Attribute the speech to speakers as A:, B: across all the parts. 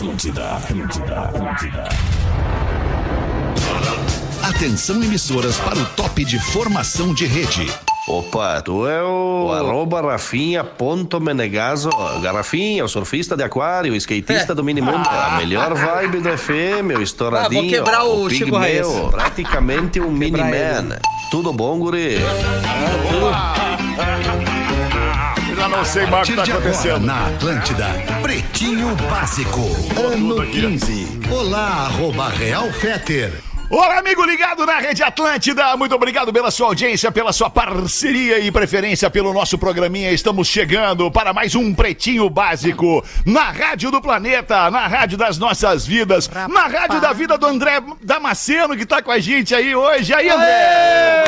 A: Atlântida, Atlântida, Atlântida. Atenção emissoras para o top de formação de rede.
B: Opa, tu é o, o arroba Rafinha ponto Menegaso. Garrafinha, o surfista de aquário, o skatista
C: É.
B: do Minimundo. A melhor vibe do FM, o estouradinho.
C: Ah, vou quebrar o
B: Pig
C: Chico Raiz.
B: Meu, praticamente um Miniman. Tudo bom, guri?
D: Já não sei mais o que tá
A: de agora,
D: acontecendo.
A: na Atlântida, Pretinho Básico, ano 15. Olá, arroba Real Feter.
D: Olá, amigo ligado na Rede Atlântida. Muito obrigado pela sua audiência, pela sua parceria e preferência pelo nosso programinha. Estamos chegando para mais um Pretinho Básico na Rádio do Planeta, na Rádio das Nossas Vidas, na Rádio da Vida do André Damasceno, que tá com a gente aí hoje. Aí, André!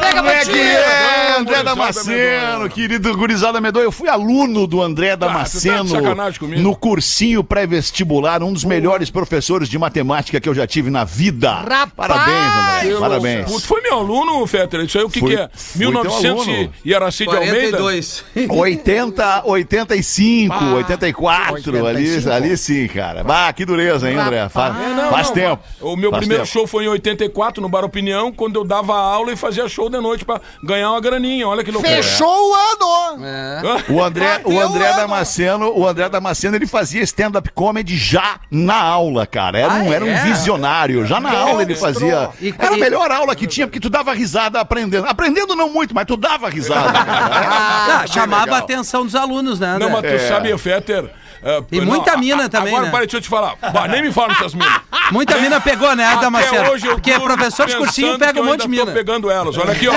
C: Pega
D: Como é que é, André Damasceno, querido Gurizada Medonha? Eu fui aluno do André
E: tu tá
D: Damasceno
E: sacanagem comigo.
D: no cursinho pré-vestibular, um dos melhores professores de matemática que eu já tive na vida.
C: Rapaz!
D: Parabéns, André.
E: Eu-
D: Parabéns.
E: Tu foi meu aluno, Fetter? Isso aí o que,
D: Fui-
E: que é?
D: fui teu
E: 1900
D: aluno.
E: e Araci de Almeida?
C: 42.
D: 80, 85,
E: Ah,
D: 84, ali, ali sim, cara. Bah, que dureza, hein, André? Fa-
E: É, não,
D: faz
E: não,
D: tempo.
E: O meu
D: Faz
E: primeiro
D: tempo.
E: show foi em 84, no Bar Opinião, quando eu dava aula e fazia show de noite pra ganhar uma graninha. Olha que loucura.
F: Fechou o ano!
C: É.
D: O André, o André
F: ano.
D: Damasceno, o André Damasceno, ele fazia stand-up comedy já na aula, cara. Era um,
C: Ah,
D: era um
C: é?
D: visionário. Já na aula ele fazia.
C: E-
D: Era a melhor aula que tinha, porque tu dava risada aprendendo. Aprendendo não muito, mas tu dava risada,
C: Ah, chamava
D: legal.
C: a atenção dos alunos, né?
E: Não, mas tu sabe, Fetter... é,
C: E
E: não,
C: muita
E: a-
C: mina
E: a-
C: também,
E: Agora,
C: né?
E: para, deixa eu te falar. Bah, nem me fala dessas minas.
C: Muita mina pegou, né, Damasceno?
E: hoje eu
C: Porque
E: durmo
C: professor de cursinho pega um
E: eu
C: monte de
E: ainda tô
C: mina.
E: pegando elas. Olha aqui, ó.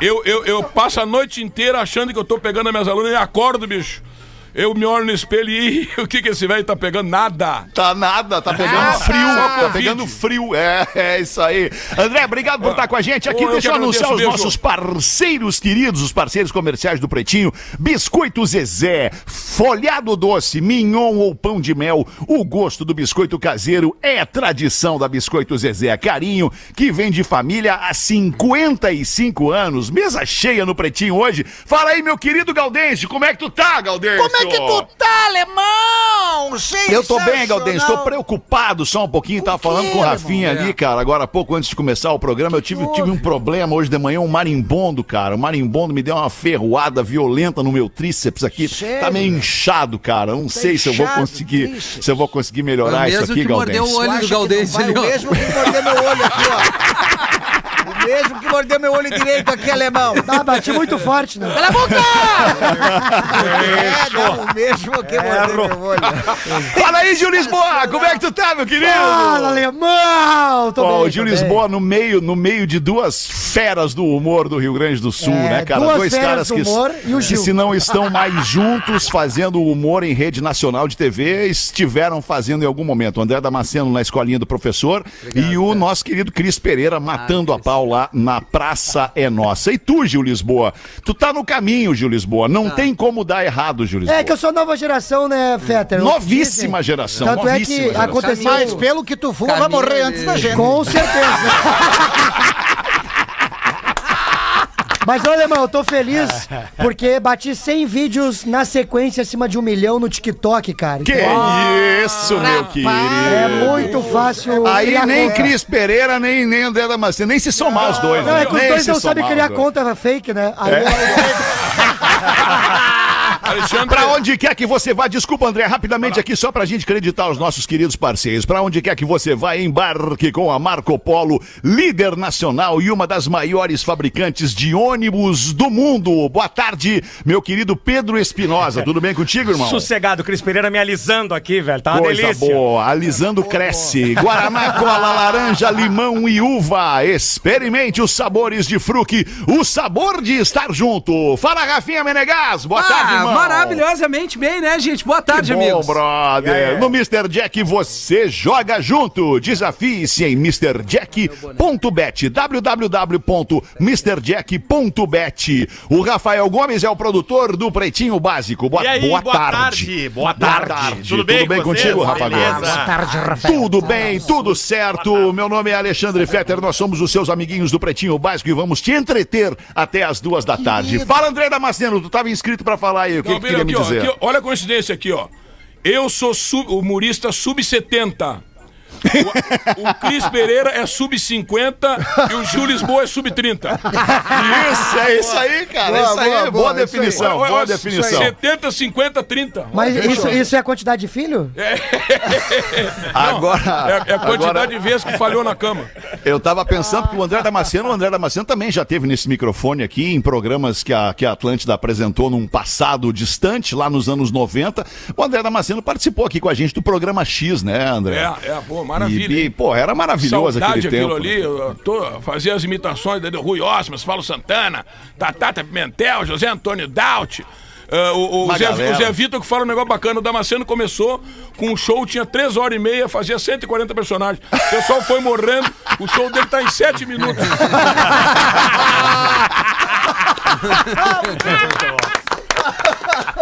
E: Eu, eu, eu passo a noite inteira achando que eu tô pegando as minhas alunas e acordo, bicho. Eu me olho no espelho e "Ih, o que que esse velho tá pegando? Nada.
D: Tá nada, tá pegando
E: Ah,
D: frio, tá pegando frio. É, é isso aí. André, obrigado por estar com a gente aqui.
E: Eu
D: Deixa eu anunciar os
E: agradeço,
D: nossos parceiros queridos, os parceiros comerciais do Pretinho. Biscoito Zezé, folhado doce, mignon ou pão de mel. O gosto do biscoito caseiro é tradição da Biscoito Zezé. Carinho que vem de família há 55 anos. Mesa cheia no Pretinho hoje. Fala aí, meu querido Galdense, como é que tu tá, Galdense?
F: Como é que tu tá, alemão?
D: Eu tô bem, Galdense. Tô
F: Sensacional.
D: preocupado só um pouquinho. Tava
F: quê,
D: falando com o Rafinha
F: irmão?
D: ali, cara, agora há pouco antes de começar o programa. Eu tive, tive um problema hoje de manhã, um marimbondo, cara. O marimbondo me deu uma ferroada violenta no meu tríceps aqui.
F: Sério?
D: Tá meio inchado, cara. Não sei se eu vou conseguir,
F: tríceps.
D: se eu vou conseguir melhorar isso
C: mesmo
D: aqui,
C: que mordeu o olho do ó.
F: O mesmo que mordeu meu olho aqui, ó. O mesmo que mordeu meu olho direito aqui, alemão.
G: Ah, bati muito forte, né?
C: Cala a boca!
F: É, não, o mesmo que mordeu meu olho.
D: Fala aí, Gil Lisboa. Como é que tu tá, meu querido?
G: Fala, alemão! Tô
D: Ó,
G: bem,
D: o Gil
G: bem.
D: Lisboa no meio, no meio de duas feras do humor do Rio Grande do Sul,
G: É,
D: né, cara?
G: duas
D: Dois
G: feras
D: caras
G: do
D: que,
G: e
D: que
G: Gil.
D: se não estão mais juntos fazendo humor em rede nacional de TV, estiveram fazendo em algum momento. O André Damasceno na escolinha do professor e o nosso querido Cris Pereira matando a pau lá na Praça é Nossa. E tu, Gil Lisboa? Tu tá no caminho, Gil Lisboa. Não tem como dar errado, Gil Lisboa.
G: É que eu sou nova geração, né, Fetter?
D: Novíssima geração.
G: Tanto é
D: novíssima
G: que
D: geração.
G: aconteceu...
F: Mas pelo que tu fuma, vai morrer antes da gente.
G: Com certeza. Mas olha, irmão, eu tô feliz porque bati 100 vídeos na sequência acima de um milhão no TikTok, cara.
D: Que
G: Então,
D: isso, meu querido.
G: é muito fácil.
D: Aí nem
G: conta.
D: Cris Pereira, nem, nem André Damasceno, nem se somar os dois.
G: Não,
D: né?
G: é que os
D: Nem
G: dois não sabem criar
D: dois.
G: conta fake, né? Aí
E: Alexandre,
D: Pra onde quer que você vá, desculpa, André, rapidamente aqui, só pra gente acreditar os nossos queridos parceiros. Pra onde quer que você vá, embarque com a Marco Polo, líder nacional e uma das maiores fabricantes de ônibus do mundo. Boa tarde, meu querido Pedro Espinosa. Tudo bem contigo, irmão?
H: Sossegado, Cris Pereira me alisando aqui, velho. Tá uma
D: Coisa
H: delícia.
D: boa, alisando cresce. Guaraná, cola, laranja, limão e uva. Experimente os sabores de fruque, o sabor de estar junto. Fala, Rafinha Menegas. Boa tarde,
C: Ah,
D: irmão.
C: Maravilhosamente bem, né, gente? Boa tarde,
D: Que bom,
C: amigos.
D: brother. No Mr. Jack você joga junto. Desafie-se em MrJack.bet. www.mrjack.bet. O Rafael Gomes é o produtor do Pretinho Básico. Boa,
H: E aí,
D: boa,
H: boa
D: tarde.
H: tarde, boa tarde.
D: Tudo bem,
H: com vocês?
D: contigo, Rafa
H: Beleza.
D: Gomes?
F: Boa tarde, Rafael.
D: Tudo bem, tudo certo. Meu nome é Alexandre Fetter, nós somos os seus amiguinhos do Pretinho Básico e vamos te entreter até as duas da tarde. Fala, André Damasceno, tu estava inscrito pra falar falar aí, o que,
E: Não,
D: que queria me
E: aqui, ó,
D: dizer?
E: aqui, ó, olha a coincidência aqui, ó. Eu sou sub- humorista sub-70. O, o Cris Pereira é sub-50 e o Gil Lisboa é sub-30.
D: Isso, é isso aí, cara.
F: Boa,
D: isso aí,
F: boa,
D: boa,
F: boa,
D: definição, boa
E: olha,
D: definição.
E: 70, 50, 30.
G: Mas isso, isso é a quantidade de filho?
D: Agora,
E: É, é a quantidade
D: agora
E: de vezes que falhou na cama.
D: eu tava pensando que o André Damasceno, o André Damasceno também já teve nesse microfone aqui em programas que a, que a Atlântida apresentou num passado distante, lá nos anos 90. O André Damasceno participou aqui com a gente do programa X, né, André?
E: É, é, pô, maravilha.
D: E, e, pô, era maravilhoso
E: Saudade
D: aquele
E: aquilo
D: tempo.
E: ali, eu tô, fazia as imitações do Rui Osmas, Paulo Santana, Tatata Pimentel, José Antônio Daut. ah, o, o
D: Uma
E: Zé, o Zé Vitor que fala um negócio bacana. O Damasceno começou com um show, tinha 3 horas e meia, fazia 140 personagens. O pessoal foi morrendo, o show dele tá em 7 minutos.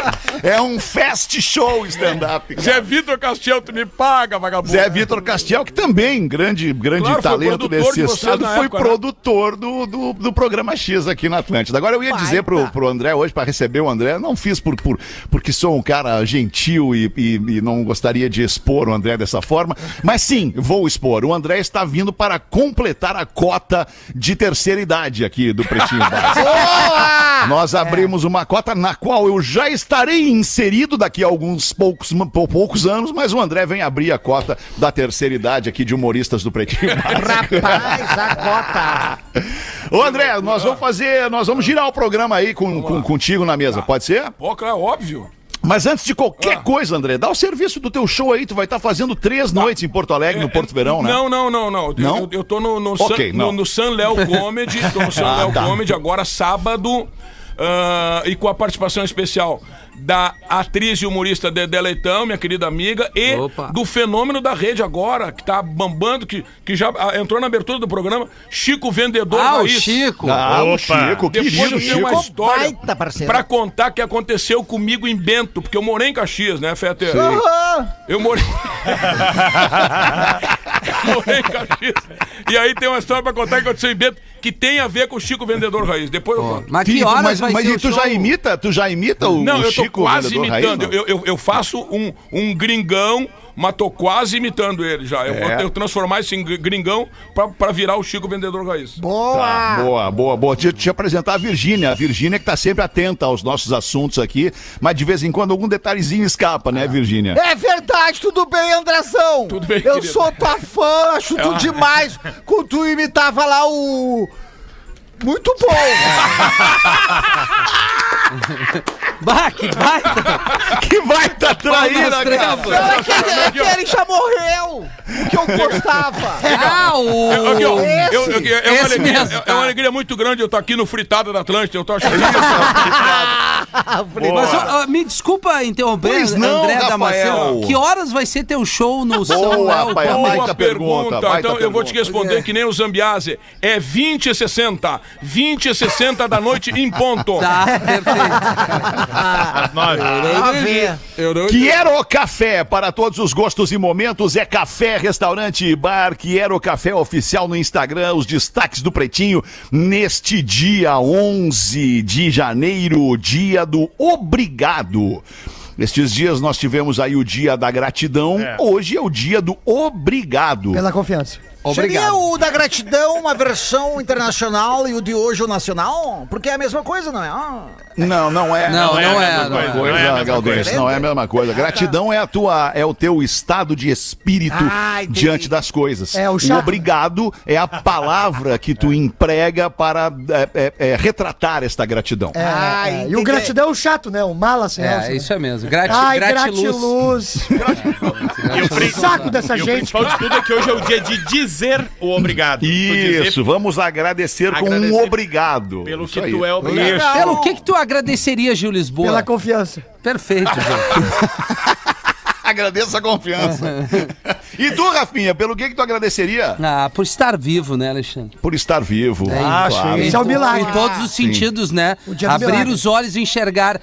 D: É um fast show stand-up.
E: Zé Vitor Castel, tu me paga, vagabundo.
D: Zé Vitor Castiel, que também, grande, grande
E: Claro,
D: talento desse estado, foi
E: época, né?
D: produtor do, do, do programa X aqui na Atlântida. Agora eu ia dizer pro, pro André hoje, para receber o André, não fiz por, por, porque sou um cara gentil e, e, e não gostaria de expor o André dessa forma, mas sim, vou expor. O André está vindo para completar a cota de terceira idade aqui do Pretinho Básico. Nós abrimos uma cota na qual eu já estarei inserido daqui a alguns poucos, pou- poucos anos, mas o André vem abrir a cota da terceira idade aqui de humoristas do Pretinho.
F: Rapaz, a cota.
D: Ô André, nós vamos fazer, nós vamos girar o programa aí com, com- contigo na mesa, pode ser?
E: Pô, claro, óbvio.
D: Mas antes de qualquer
E: Ah.
D: coisa, André, dá o serviço do teu show aí, tu vai estar fazendo três noites em Porto Alegre, no Porto Verão, né?
E: É, Não, não, não, não.
D: Não?
E: Eu, eu tô no, no,
D: Ok,
E: San,
D: não.
E: no, no San Léo Comedy, tô no San
D: Ah,
E: Léo
D: tá.
E: Comedy agora sábado ah, e com a participação especial da atriz e humorista Dedé Leitão, minha querida amiga, e
C: Opa.
E: do fenômeno da rede agora, que tá bambando, que, que já ah, entrou na abertura do programa, Chico Vendedor
C: Ah, o
E: Raiz.
C: Chico.
D: Ah, o
H: Opa.
D: Chico,
E: Depois
D: querido
E: eu tenho uma
D: Chico.
E: história
F: Baita parceiro.
E: pra contar que aconteceu comigo em Bento, porque eu morei em Caxias, né, Fete?
F: Aham.
E: Eu morei. morei em Caxias. E aí tem uma história pra contar que aconteceu em Bento que tem a ver com o Chico Vendedor Raiz. Depois eu conto.
C: Mas que horas
D: mas,
C: vai
D: mas
C: ser
D: e
C: o
D: tu
C: show?
D: já imita, tu já imita o,
E: Não,
D: o
E: eu tô
D: Chico
E: quase imitando.
D: raiz,
E: eu, eu, eu faço um, um gringão, mas tô quase imitando ele já. Eu
D: É.
E: vou eu transformar esse gr- gringão pra, pra virar o Chico Vendedor Raiz.
F: Boa.
D: Tá, boa, boa, boa. Deixa eu te apresentar a Virgínia. A Virgínia que tá sempre atenta aos nossos assuntos aqui, mas de vez em quando algum detalhezinho escapa, né, Virgínia?
F: É verdade, tudo bem, Andrezão?
E: Tudo bem,
F: Eu
E: querido.
F: sou tua fã, acho tu demais. Quando tu imitava lá o. Muito bom!
C: Bah, que baita.
D: Que vai tá traíra, cara.
F: aquele, aquele já morreu! O que eu gostava!
C: Ah, o...
E: Eu- aqui, ó,
F: Esse.
E: eu- eu- é, uma
C: Esse
E: alegria,
C: mesmo,
E: é- é
C: tá.
E: uma alegria muito grande eu estar aqui no Fritada da Atlântida. Eu tô achando
C: Mas ó, ó, me desculpa interromper,
D: Pois não,
C: André
D: Rafael.
C: Damasceno. Que horas vai ser teu show no São
D: Boa,
C: Léo?
D: baita
E: Boa
D: pergunta, baita
E: então eu vou te responder que nem o Zambiase. É 20 e 60. 20 e 60 da noite em ponto.
C: Tá, perfeito.
H: Às nove.
F: Ver.
D: Quiero Café, para todos os gostos e momentos, é café, restaurante e bar. Quiero Café oficial no Instagram, os destaques do Pretinho neste dia 11 de janeiro, dia do obrigado. Estes dias nós tivemos aí o dia da gratidão, hoje é o dia do obrigado.
G: Pela confiança.
F: Seria o da gratidão uma versão internacional e o de hoje o nacional? Porque é a mesma coisa, não é? Ah,
D: Não, não é.
C: Não,
H: Não é
C: não
H: a
C: é.
H: mesma
C: não é.
H: Não é a mesma
D: Galdense,
F: coisa.
D: não é a mesma coisa. Gratidão é a tua, é o teu estado de espírito
F: Ah, entendi.
D: diante das coisas.
G: É, o chato.
D: obrigado é a palavra que tu emprega para é, é, é, retratar esta gratidão.
G: É,
F: Ah,
G: é. E o gratidão é o chato, né? O mala sem alça,
C: É, isso é mesmo. Grati,
G: Ai,
C: gratiluz.
G: gratiluz.
H: E o,
G: Saco dessa
H: e o
G: gente.
H: principal de tudo é que hoje é o dia de dizer o obrigado. Tu dizer
D: Isso, vamos agradecer, com um
H: Agradecer
D: obrigado.
H: Pelo
D: Isso
H: que
D: aí.
H: tu é obrigado.
C: Pelo que que tu agradeceria, Gil Lisboa?
G: Pela confiança.
C: Perfeito, Gil.
D: Agradeço a confiança. E tu, Rafinha, pelo que que tu agradeceria?
C: Ah, por estar vivo, né, Alexandre?
D: Por estar vivo.
C: Ah,
D: claro.
G: Esse é o milagre.
C: Em todos os sentidos, né? Abrir os olhos, enxergar,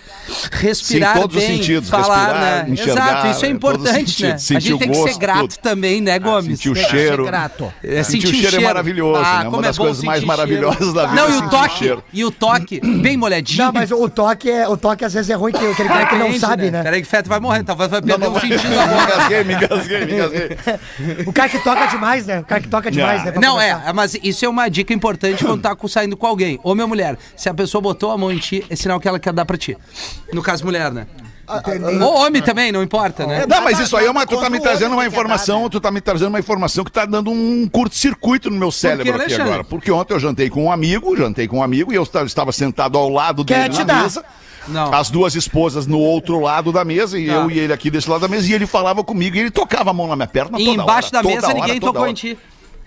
C: respirar
D: Sim, todos os
C: bem,
D: sentidos,
C: falar,
D: respirar,
C: né?
D: enxergar,
C: Exato, isso é
D: os
C: importante, né?
D: sentir
C: a gente
D: o
C: tem que ser grato
D: tudo.
C: também, né, Gomes?
D: Sentir o
F: Tem que
D: cheiro.
F: ser grato.
C: É,
D: Sentir o cheiro é maravilhoso,
C: Ah,
D: né? Uma das
C: é
D: coisas mais maravilhosas da vida
C: Não,
D: é
C: e o toque, e o toque, bem molhadinho.
G: Não, mas o toque, é, o toque às vezes é ruim, que aquele cara que não sabe, né?
C: Peraí que o Feto vai morrer, talvez vai perder o sentido
D: Me
C: agora.
D: engasguei, me engasguei, me engasguei.
G: O cara que toca demais, né? O cara que toca demais, né? pra
C: Não,
G: começar.
C: é, mas isso é uma dica importante quando tá saindo com alguém. Ô, minha mulher, se a pessoa botou a mão em ti, é sinal que ela quer dar pra ti. No caso, mulher, né? Ou homem também, não importa, né?
D: Não, mas isso aí é uma. Tu tá me trazendo
F: homem
D: uma informação,
F: né?
D: tu tá me trazendo uma informação que tá dando um curto-circuito no meu cérebro aqui agora. Porque ontem eu jantei com um amigo, jantei com um amigo e eu esta- estava sentado ao lado
G: Quer
D: dele
G: te
D: na
G: dar.
C: Não.
D: As duas esposas no outro lado da mesa e
C: Tá.
D: eu e ele aqui desse lado da mesa. E ele falava comigo e ele tocava a mão na minha perna
C: E
D: toda
C: embaixo
D: hora,
C: da mesa
D: hora,
C: ninguém tocou
D: hora.
C: em ti.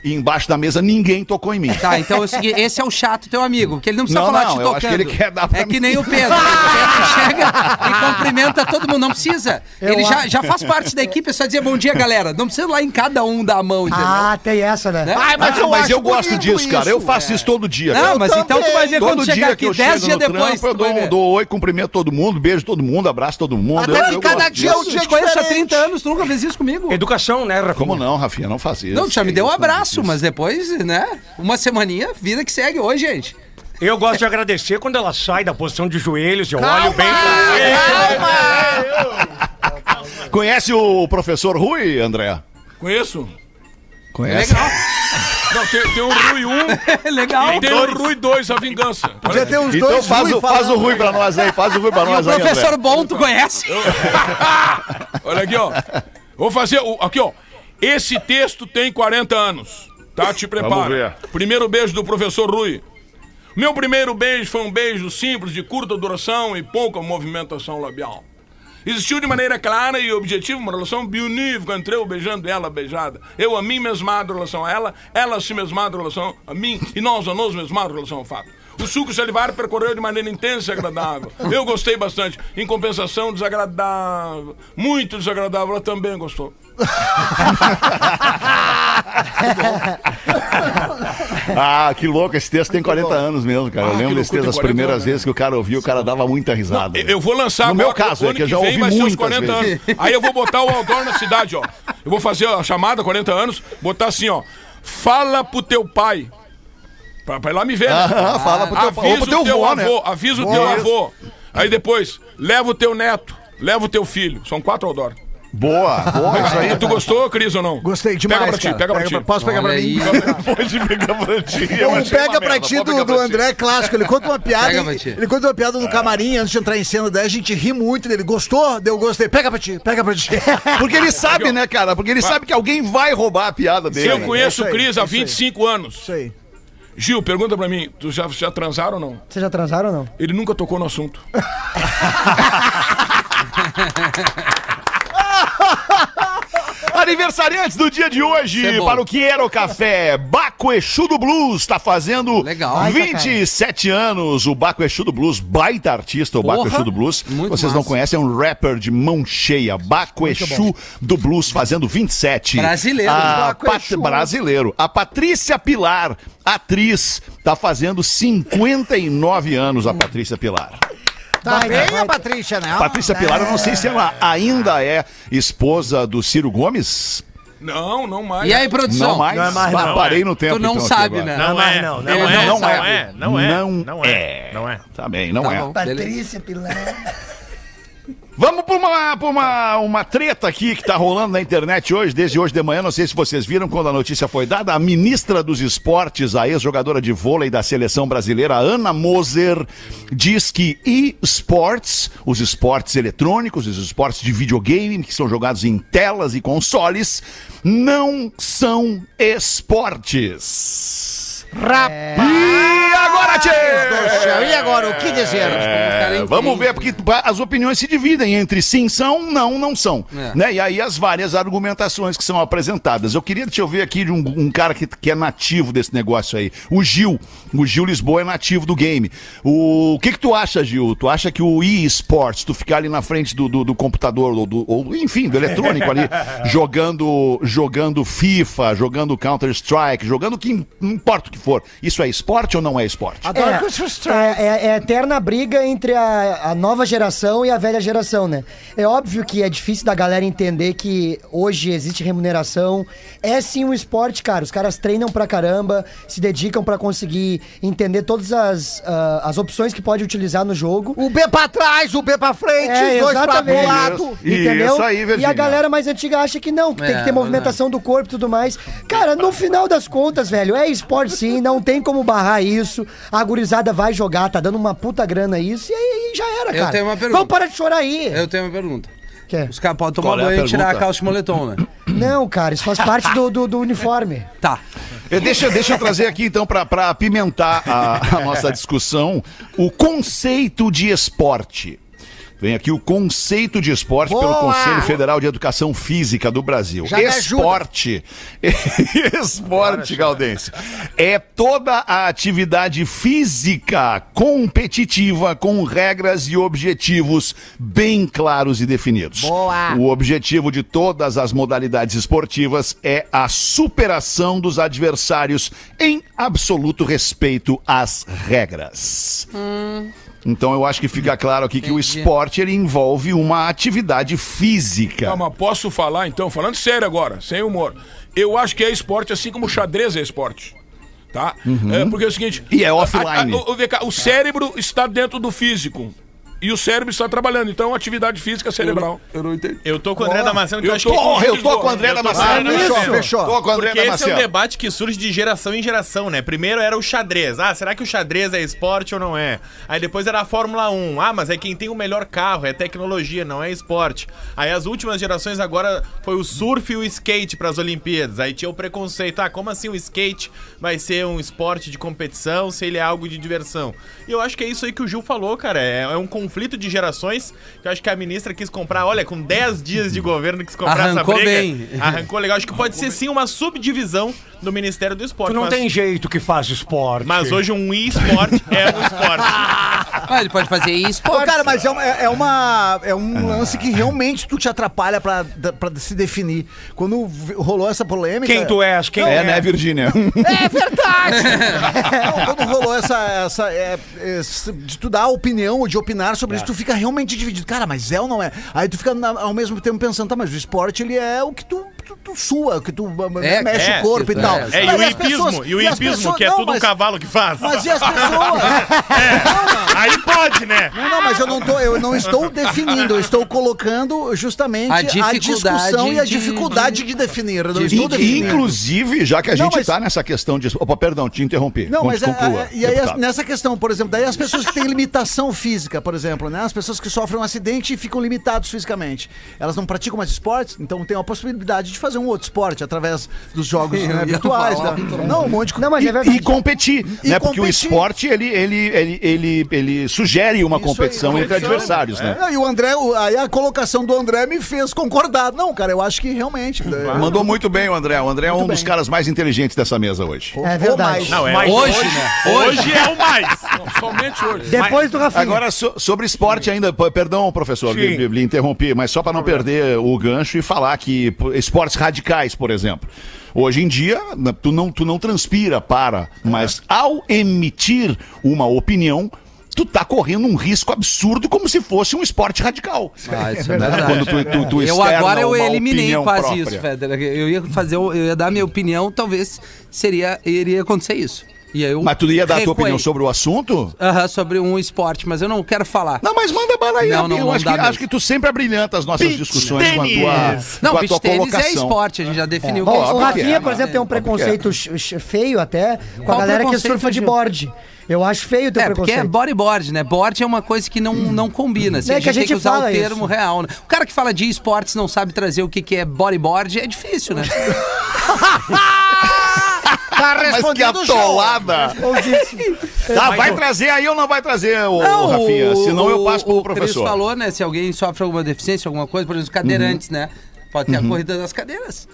D: E embaixo da mesa ninguém tocou em mim.
C: Tá, então é o seguinte, esse é o chato teu amigo, porque ele não precisa
D: Não,
C: falar
D: não,
C: te
D: eu
C: tocando.
D: acho que ele quer dar pra
C: É que
D: mim.
C: nem o Pedro. O Pedro chega e cumprimenta todo mundo, não precisa. ele já,
G: acho.
C: já faz parte da equipe, é só dizer bom dia, galera. Não precisa ir lá em cada um dar a mão, entendeu?
G: Ah, tem essa, né?
C: Né?
F: Ai,
D: Mas,
F: eu
D: mas eu gosto disso, cara. Eu
F: isso.
D: faço isso todo dia.
C: Não,
D: cara.
C: mas então tu vai ver
D: Todo
C: quando chegar
D: dia que
C: aqui,
D: eu
C: 10
D: chego
C: dias depois.
D: trampo, eu dou, dou oi, cumprimento todo mundo, beijo todo mundo, abraço todo mundo.
F: Até
D: Eu-
F: que
D: eu
F: cada dia
D: disso.
F: é um
C: Eu
F: dia
C: te conheço há
F: diferente.
C: 30 anos, tu nunca fez isso comigo.
I: Educação, né, Rafinha?
D: Como não, Rafinha? Não faz isso.
C: Não, tu já me
D: Que
C: deu um
D: isso,
C: abraço,
D: não
C: mas depois, né? Uma semaninha, vida que segue hoje, gente.
I: Eu gosto de agradecer quando ela sai da posição de joelhos, eu olho bem pra
D: Conhece o professor Rui, André?
E: Conheço?
D: Conhece?
C: Legal.
E: Não, tem, tem um Rui 1
C: Legal.
E: e tem um Rui 2, a vingança.
F: Podia ter uns
D: Então
F: dois
D: faz,
F: Rui
D: o, faz o. Rui pra nós aí, faz o Rui pra
C: E o
D: nós aí,
C: professor
D: André.
C: bom, tu conhece?
E: Olha aqui, ó. Vou fazer. o- Aqui, ó. Esse texto tem 40 anos. Tá? Te prepara. Primeiro beijo do professor Rui. Meu primeiro beijo foi um beijo simples, de curta duração e pouca movimentação labial. Existiu de maneira clara e objetiva uma relação bionívoca entre eu beijando ela beijada. Eu a mim mesmado em relação a ela, ela a si mesmada em relação a mim e nós a nós mesmados em relação ao fato. O suco salivar percorreu de maneira intensa e agradável. Eu gostei bastante. Em compensação, desagradável. Muito desagradável. Ela também gostou.
D: Ah, que louco, esse texto tem 40 anos mesmo, cara.
E: Ah,
D: eu
E: que
D: lembro desse texto, as
E: 40
D: primeiras
E: anos.
D: vezes que o cara ouvia, o cara dava muita risada.
E: Eu vou lançar
D: No meu caso, é que eu já ouvi
E: vai ser os
D: muitas
E: 40
D: vezes.
E: anos. Aí eu vou botar o outdoor na cidade, ó. Eu vou fazer a chamada 40 anos, botar assim, ó. Fala pro teu pai. Pra, pra ir lá me ver, né?
D: Ah, fala pro teu,
E: Avisa
D: pro teu
E: o teu
D: vô, né?
E: avô, avisa o teu avô. Aí depois, leva o teu neto, leva o teu filho. São quatro outdoor.
D: Boa, boa, isso aí.
E: Tu gostou, Cris, ou não?
F: Gostei demais,
E: Pega pra ti,
F: cara.
E: pega pra ti.
F: Posso pegar
C: Olha
F: pra mim?
D: Pode pegar pra ti. eu
F: Um pega pra ti do, do. André clássico. Ele conta uma piada.
C: Pega pra
F: Ele,
C: ti.
F: ele conta uma piada no camarim antes de entrar em cena. Daí a gente ri muito dele. Gostou? Deu gostei. Pega pra ti, pega pra ti.
D: Porque ele sabe, né, cara? Porque ele sabe que alguém vai roubar a piada dele.
E: Eu conheço
F: isso
E: o Cris há
F: isso aí.
E: 25 anos.
F: Isso aí.
E: Gil, pergunta pra mim, tu já, já transaram ou não?
G: Vocês já transaram ou não?
E: Ele nunca tocou no assunto.
D: Aniversariantes do dia de hoje,
C: é
D: para o que era o café, Baco Exu do Blues, está fazendo
C: Legal.
D: 27 anos. O Baco Exu do Blues, baita artista, o Baco Exu do Blues.
C: muito
D: Vocês não
C: massa.
D: conhecem, é um rapper de mão cheia. Baco Exu do Blues, fazendo 27.
C: Brasileiro.
D: A
F: Baco
D: Pat-
F: Exu.
D: Brasileiro. A Patrícia Pilar, atriz, está fazendo 59 anos, a Patrícia Pilar.
F: Tá
G: Vai,
F: bem
G: vai.
F: a Patrícia, né?
D: Patrícia Pilar, eu não sei se ela ainda é esposa do Ciro Gomes.
E: Não, não mais.
C: E aí, produção?
D: Não mais?
I: Não é mais,
D: Bah,
I: não,
D: parei
H: é.
D: no tempo.
C: Tu não
D: então,
C: sabe, né?
I: Não é, não, não
C: Ele
I: é,
C: não
I: não
D: sabe.
I: é, não é,
D: Não
I: não é,
D: é.
I: não é.
D: Tá bem, não
C: Tá
D: é.
G: Patrícia Pilar.
D: Vamos para uma, uma, uma treta aqui que tá rolando na internet hoje, desde hoje de manhã. Não sei se vocês viram quando a notícia foi dada. A ministra dos Esportes, a ex-jogadora de vôlei da seleção brasileira, Ana Moser, diz que e-sports, os esportes eletrônicos, os esportes de videogame, que são jogados em telas e consoles, não são esportes. E agora, tchê!
F: E agora, o que dizer?
D: É, vamos ver, porque as opiniões se dividem entre sim são, não, não são.
C: É.
D: Né? E aí as várias argumentações que são apresentadas. Eu queria te ouvir aqui de um, um cara que, que é nativo desse negócio aí. O Gil. O Gil Lisboa é nativo do game. O, o que que tu acha, Gil? Tu acha que o eSports, tu ficar ali na frente do, do, do computador, ou, do, ou enfim, do eletrônico ali, jogando, jogando FIFA, jogando Counter-Strike, jogando o que não importa o que for, isso é esporte ou não é esporte?
F: Adoro
G: É, é, é, é a eterna briga entre a, a nova geração e a velha geração, né? É óbvio que é difícil da galera entender que hoje existe remuneração. É sim um esporte, cara. Os caras treinam pra caramba, se dedicam pra conseguir entender todas as, ah, as opções que pode utilizar no jogo.
F: O B pra trás, o B pra frente,
G: É,
F: os dois pra lado.
G: Entendeu?
D: Isso aí,
G: e
D: Virgínia.
G: a galera mais antiga acha que não, que tem
C: É,
G: que ter movimentação do corpo e tudo mais. Cara, no final das contas, velho, é esporte sim, não tem como barrar isso. A gurizada vai jogar, tá dando uma puta grana isso, e aí já era,
C: Eu
G: cara.
C: tenho uma pergunta.
G: Vamos parar de chorar aí.
C: Eu tenho uma pergunta.
G: Quer?
C: Os caras podem tomar
D: Qual é a
C: banho e tirar a
D: pergunta?
C: calça de moletom, né?
G: Não, cara, isso faz parte do, do, do uniforme.
C: Tá.
D: Eu- Deixa, deixa eu trazer aqui, então, para apimentar a, a nossa discussão, o conceito de esporte. Vem aqui o conceito de esporte pelo
F: Boa!
D: Conselho Federal de Educação Física do Brasil.
F: Já
D: esporte. esporte, Galdense. É toda a atividade física competitiva com regras e objetivos bem claros e definidos.
F: Boa!
D: O objetivo de todas as modalidades esportivas é a superação dos adversários em absoluto respeito às regras. Então eu acho que fica claro aqui que o esporte ele envolve uma atividade física.
E: Tá, mas posso falar então, falando sério agora, sem humor. Eu acho que é esporte assim como o xadrez é esporte. Tá? É, porque é o seguinte.
D: E é
E: a-
D: offline.
E: a- o, o- o cérebro está dentro do físico. E o cérebro está trabalhando. Então, atividade física cerebral. Eu não entendi.
H: Eu tô com o André Damasceno, que eu,
E: Eu
H: acho
E: tô-
H: que...
D: Porra, eu tô com o André
H: Eu
D: Damasceno.
H: André
F: Fechou, fechou.
D: Tô com o André
H: Porque esse é um debate que surge de geração em geração, né? Primeiro era o xadrez. Ah, será que o xadrez é esporte ou não é? Aí depois era a Fórmula 1. Ah, mas é quem tem o melhor carro, é tecnologia, não é esporte. Aí as últimas gerações agora foi o surf e o skate pras Olimpíadas. Aí tinha o preconceito. Ah, como assim o skate vai ser um esporte de competição se ele é algo de diversão? E eu acho que é isso aí que o Gil falou, cara. É, é um conflito de gerações que eu acho que a ministra quis comprar, olha, com 10 dias de governo quis comprar
C: Arrancou
H: essa briga.
C: bem.
H: Arrancou legal. Acho que pode ser sim uma subdivisão do Ministério do Esporte.
I: Tu não
H: mas,
I: tem jeito que faz esporte.
H: mas hoje um e-sport é um esporte.
C: Ah, ele pode fazer
F: Ô,
C: esporte.
F: cara, mas é uma, é é uma- é um lance que realmente tu te atrapalha pra, pra se definir. Quando rolou essa polêmica.
I: Quem tu és? Quem
D: É, né, Virgínia?
F: É verdade! Não, quando rolou essa. essa é, esse- de tu dar opinião ou de opinar sobre isso, tu fica realmente dividido. Cara, mas é ou não é? Aí tu fica ao mesmo tempo pensando, tá, mas o esporte ele é o que tu, tu, tu sua, que tu
C: É,
F: mexe
H: é,
F: o corpo e
C: é,
F: tal.
C: é,
H: É, e o hipismo,
F: pessoas-
H: e o hipismo, que é
F: não,
H: tudo um cavalo que faz.
F: Mas e as pessoas?
H: Aí pode, né?
F: Não, não, mas eu não, tô, eu não estou definindo, eu estou colocando justamente
C: A
F: a, discussão e a
C: de-
F: dificuldade de, definir. Eu não
C: de-
F: estou definindo.
D: inclusive, já que a gente
F: mas-
D: tá nessa questão de. Opa, perdão, te interrompi.
F: Não, mas é,
D: conclua,
F: é, e aí
D: deputado.
F: nessa questão, por exemplo, daí as pessoas que têm limitação física, por exemplo, né? As pessoas que sofrem um acidente e ficam limitados fisicamente. Elas não praticam mais esportes, então tem a possibilidade de fazer um outro esporte através dos jogos né, virtuais.
C: falar
F: né? Não, um monte de
G: Não, mas é
D: E,
G: verdade.
D: e competir,
F: E
D: né? Porque o
F: competir.
D: esporte, ele, ele, ele, ele, ele sugere uma
F: Isso
D: competição
F: aí,
D: entre adversários, né?
F: É, e o André, aí a colocação do André me fez concordar. Não, cara, eu acho que realmente. é,
D: Mandou muito bem o André. O André é um
F: Muito
D: dos
F: bem.
D: caras mais inteligentes dessa mesa hoje.
G: É verdade.
F: mais.
H: Não, é
I: Mas
C: Hoje, né?
H: Hoje é o mais.
E: Não, somente hoje.
G: Depois do Rafinha.
D: Agora, so- sobre esporte ainda, perdão, professor, lhe, interrompi, mas só para não perder o gancho e falar que p- esportes radicais, por exemplo. Hoje em dia, n- tu não, tu não transpira para, mas ao emitir uma opinião, tu tá correndo um risco absurdo como se fosse um esporte radical.
C: Ah, isso é
D: Né?
C: verdade.
D: Quando tu, tu, tu
C: Eu agora eu eliminei quase
D: própria.
C: isso, Federer. Eu ia fazer, eu ia dar minha opinião, talvez seria iria acontecer isso. E aí eu
D: Mas tu ia dar a tua opinião sobre o assunto?
C: Aham, sobre um esporte, mas eu não quero falar.
D: Não, mas manda bala aí,
C: Não, não,
D: eu
C: não
D: acho, que, acho que tu sempre abrilhanta as nossas
H: Beach
D: discussões com a
H: tênis.
D: tua,
C: Não,
D: com a tua
C: tênis é
D: colocação.
C: esporte, a gente já definiu
D: Bom,
C: que é
G: O
D: óbvio
C: esporte.
D: que
G: Rafinha,
D: é,
G: por exemplo, tem um
D: é.
G: preconceito feio até com a
C: Qual
G: galera que
C: preconceito,
G: surfa de board. Eu acho feio o teu
C: É, porque é
G: preconceito.
C: bodyboard, né? Board é uma coisa que não, não combina. Assim,
G: É
C: a, gente
G: a
C: tem
G: gente
C: que usar o termo
G: isso.
C: real, né? O cara que fala de esportes não sabe trazer o que, que é bodyboard, é difícil, né?
F: Tá
D: Mas que
F: respondendo o show.
D: atolada. Tá, vai trazer aí ou não vai trazer, ô, ô, Rafinha? Senão eu passo pro
C: o
D: professor.
C: falou, né? Se alguém sofre alguma deficiência, alguma coisa, por exemplo, os cadeirantes, né? Pode ter a corrida das cadeiras.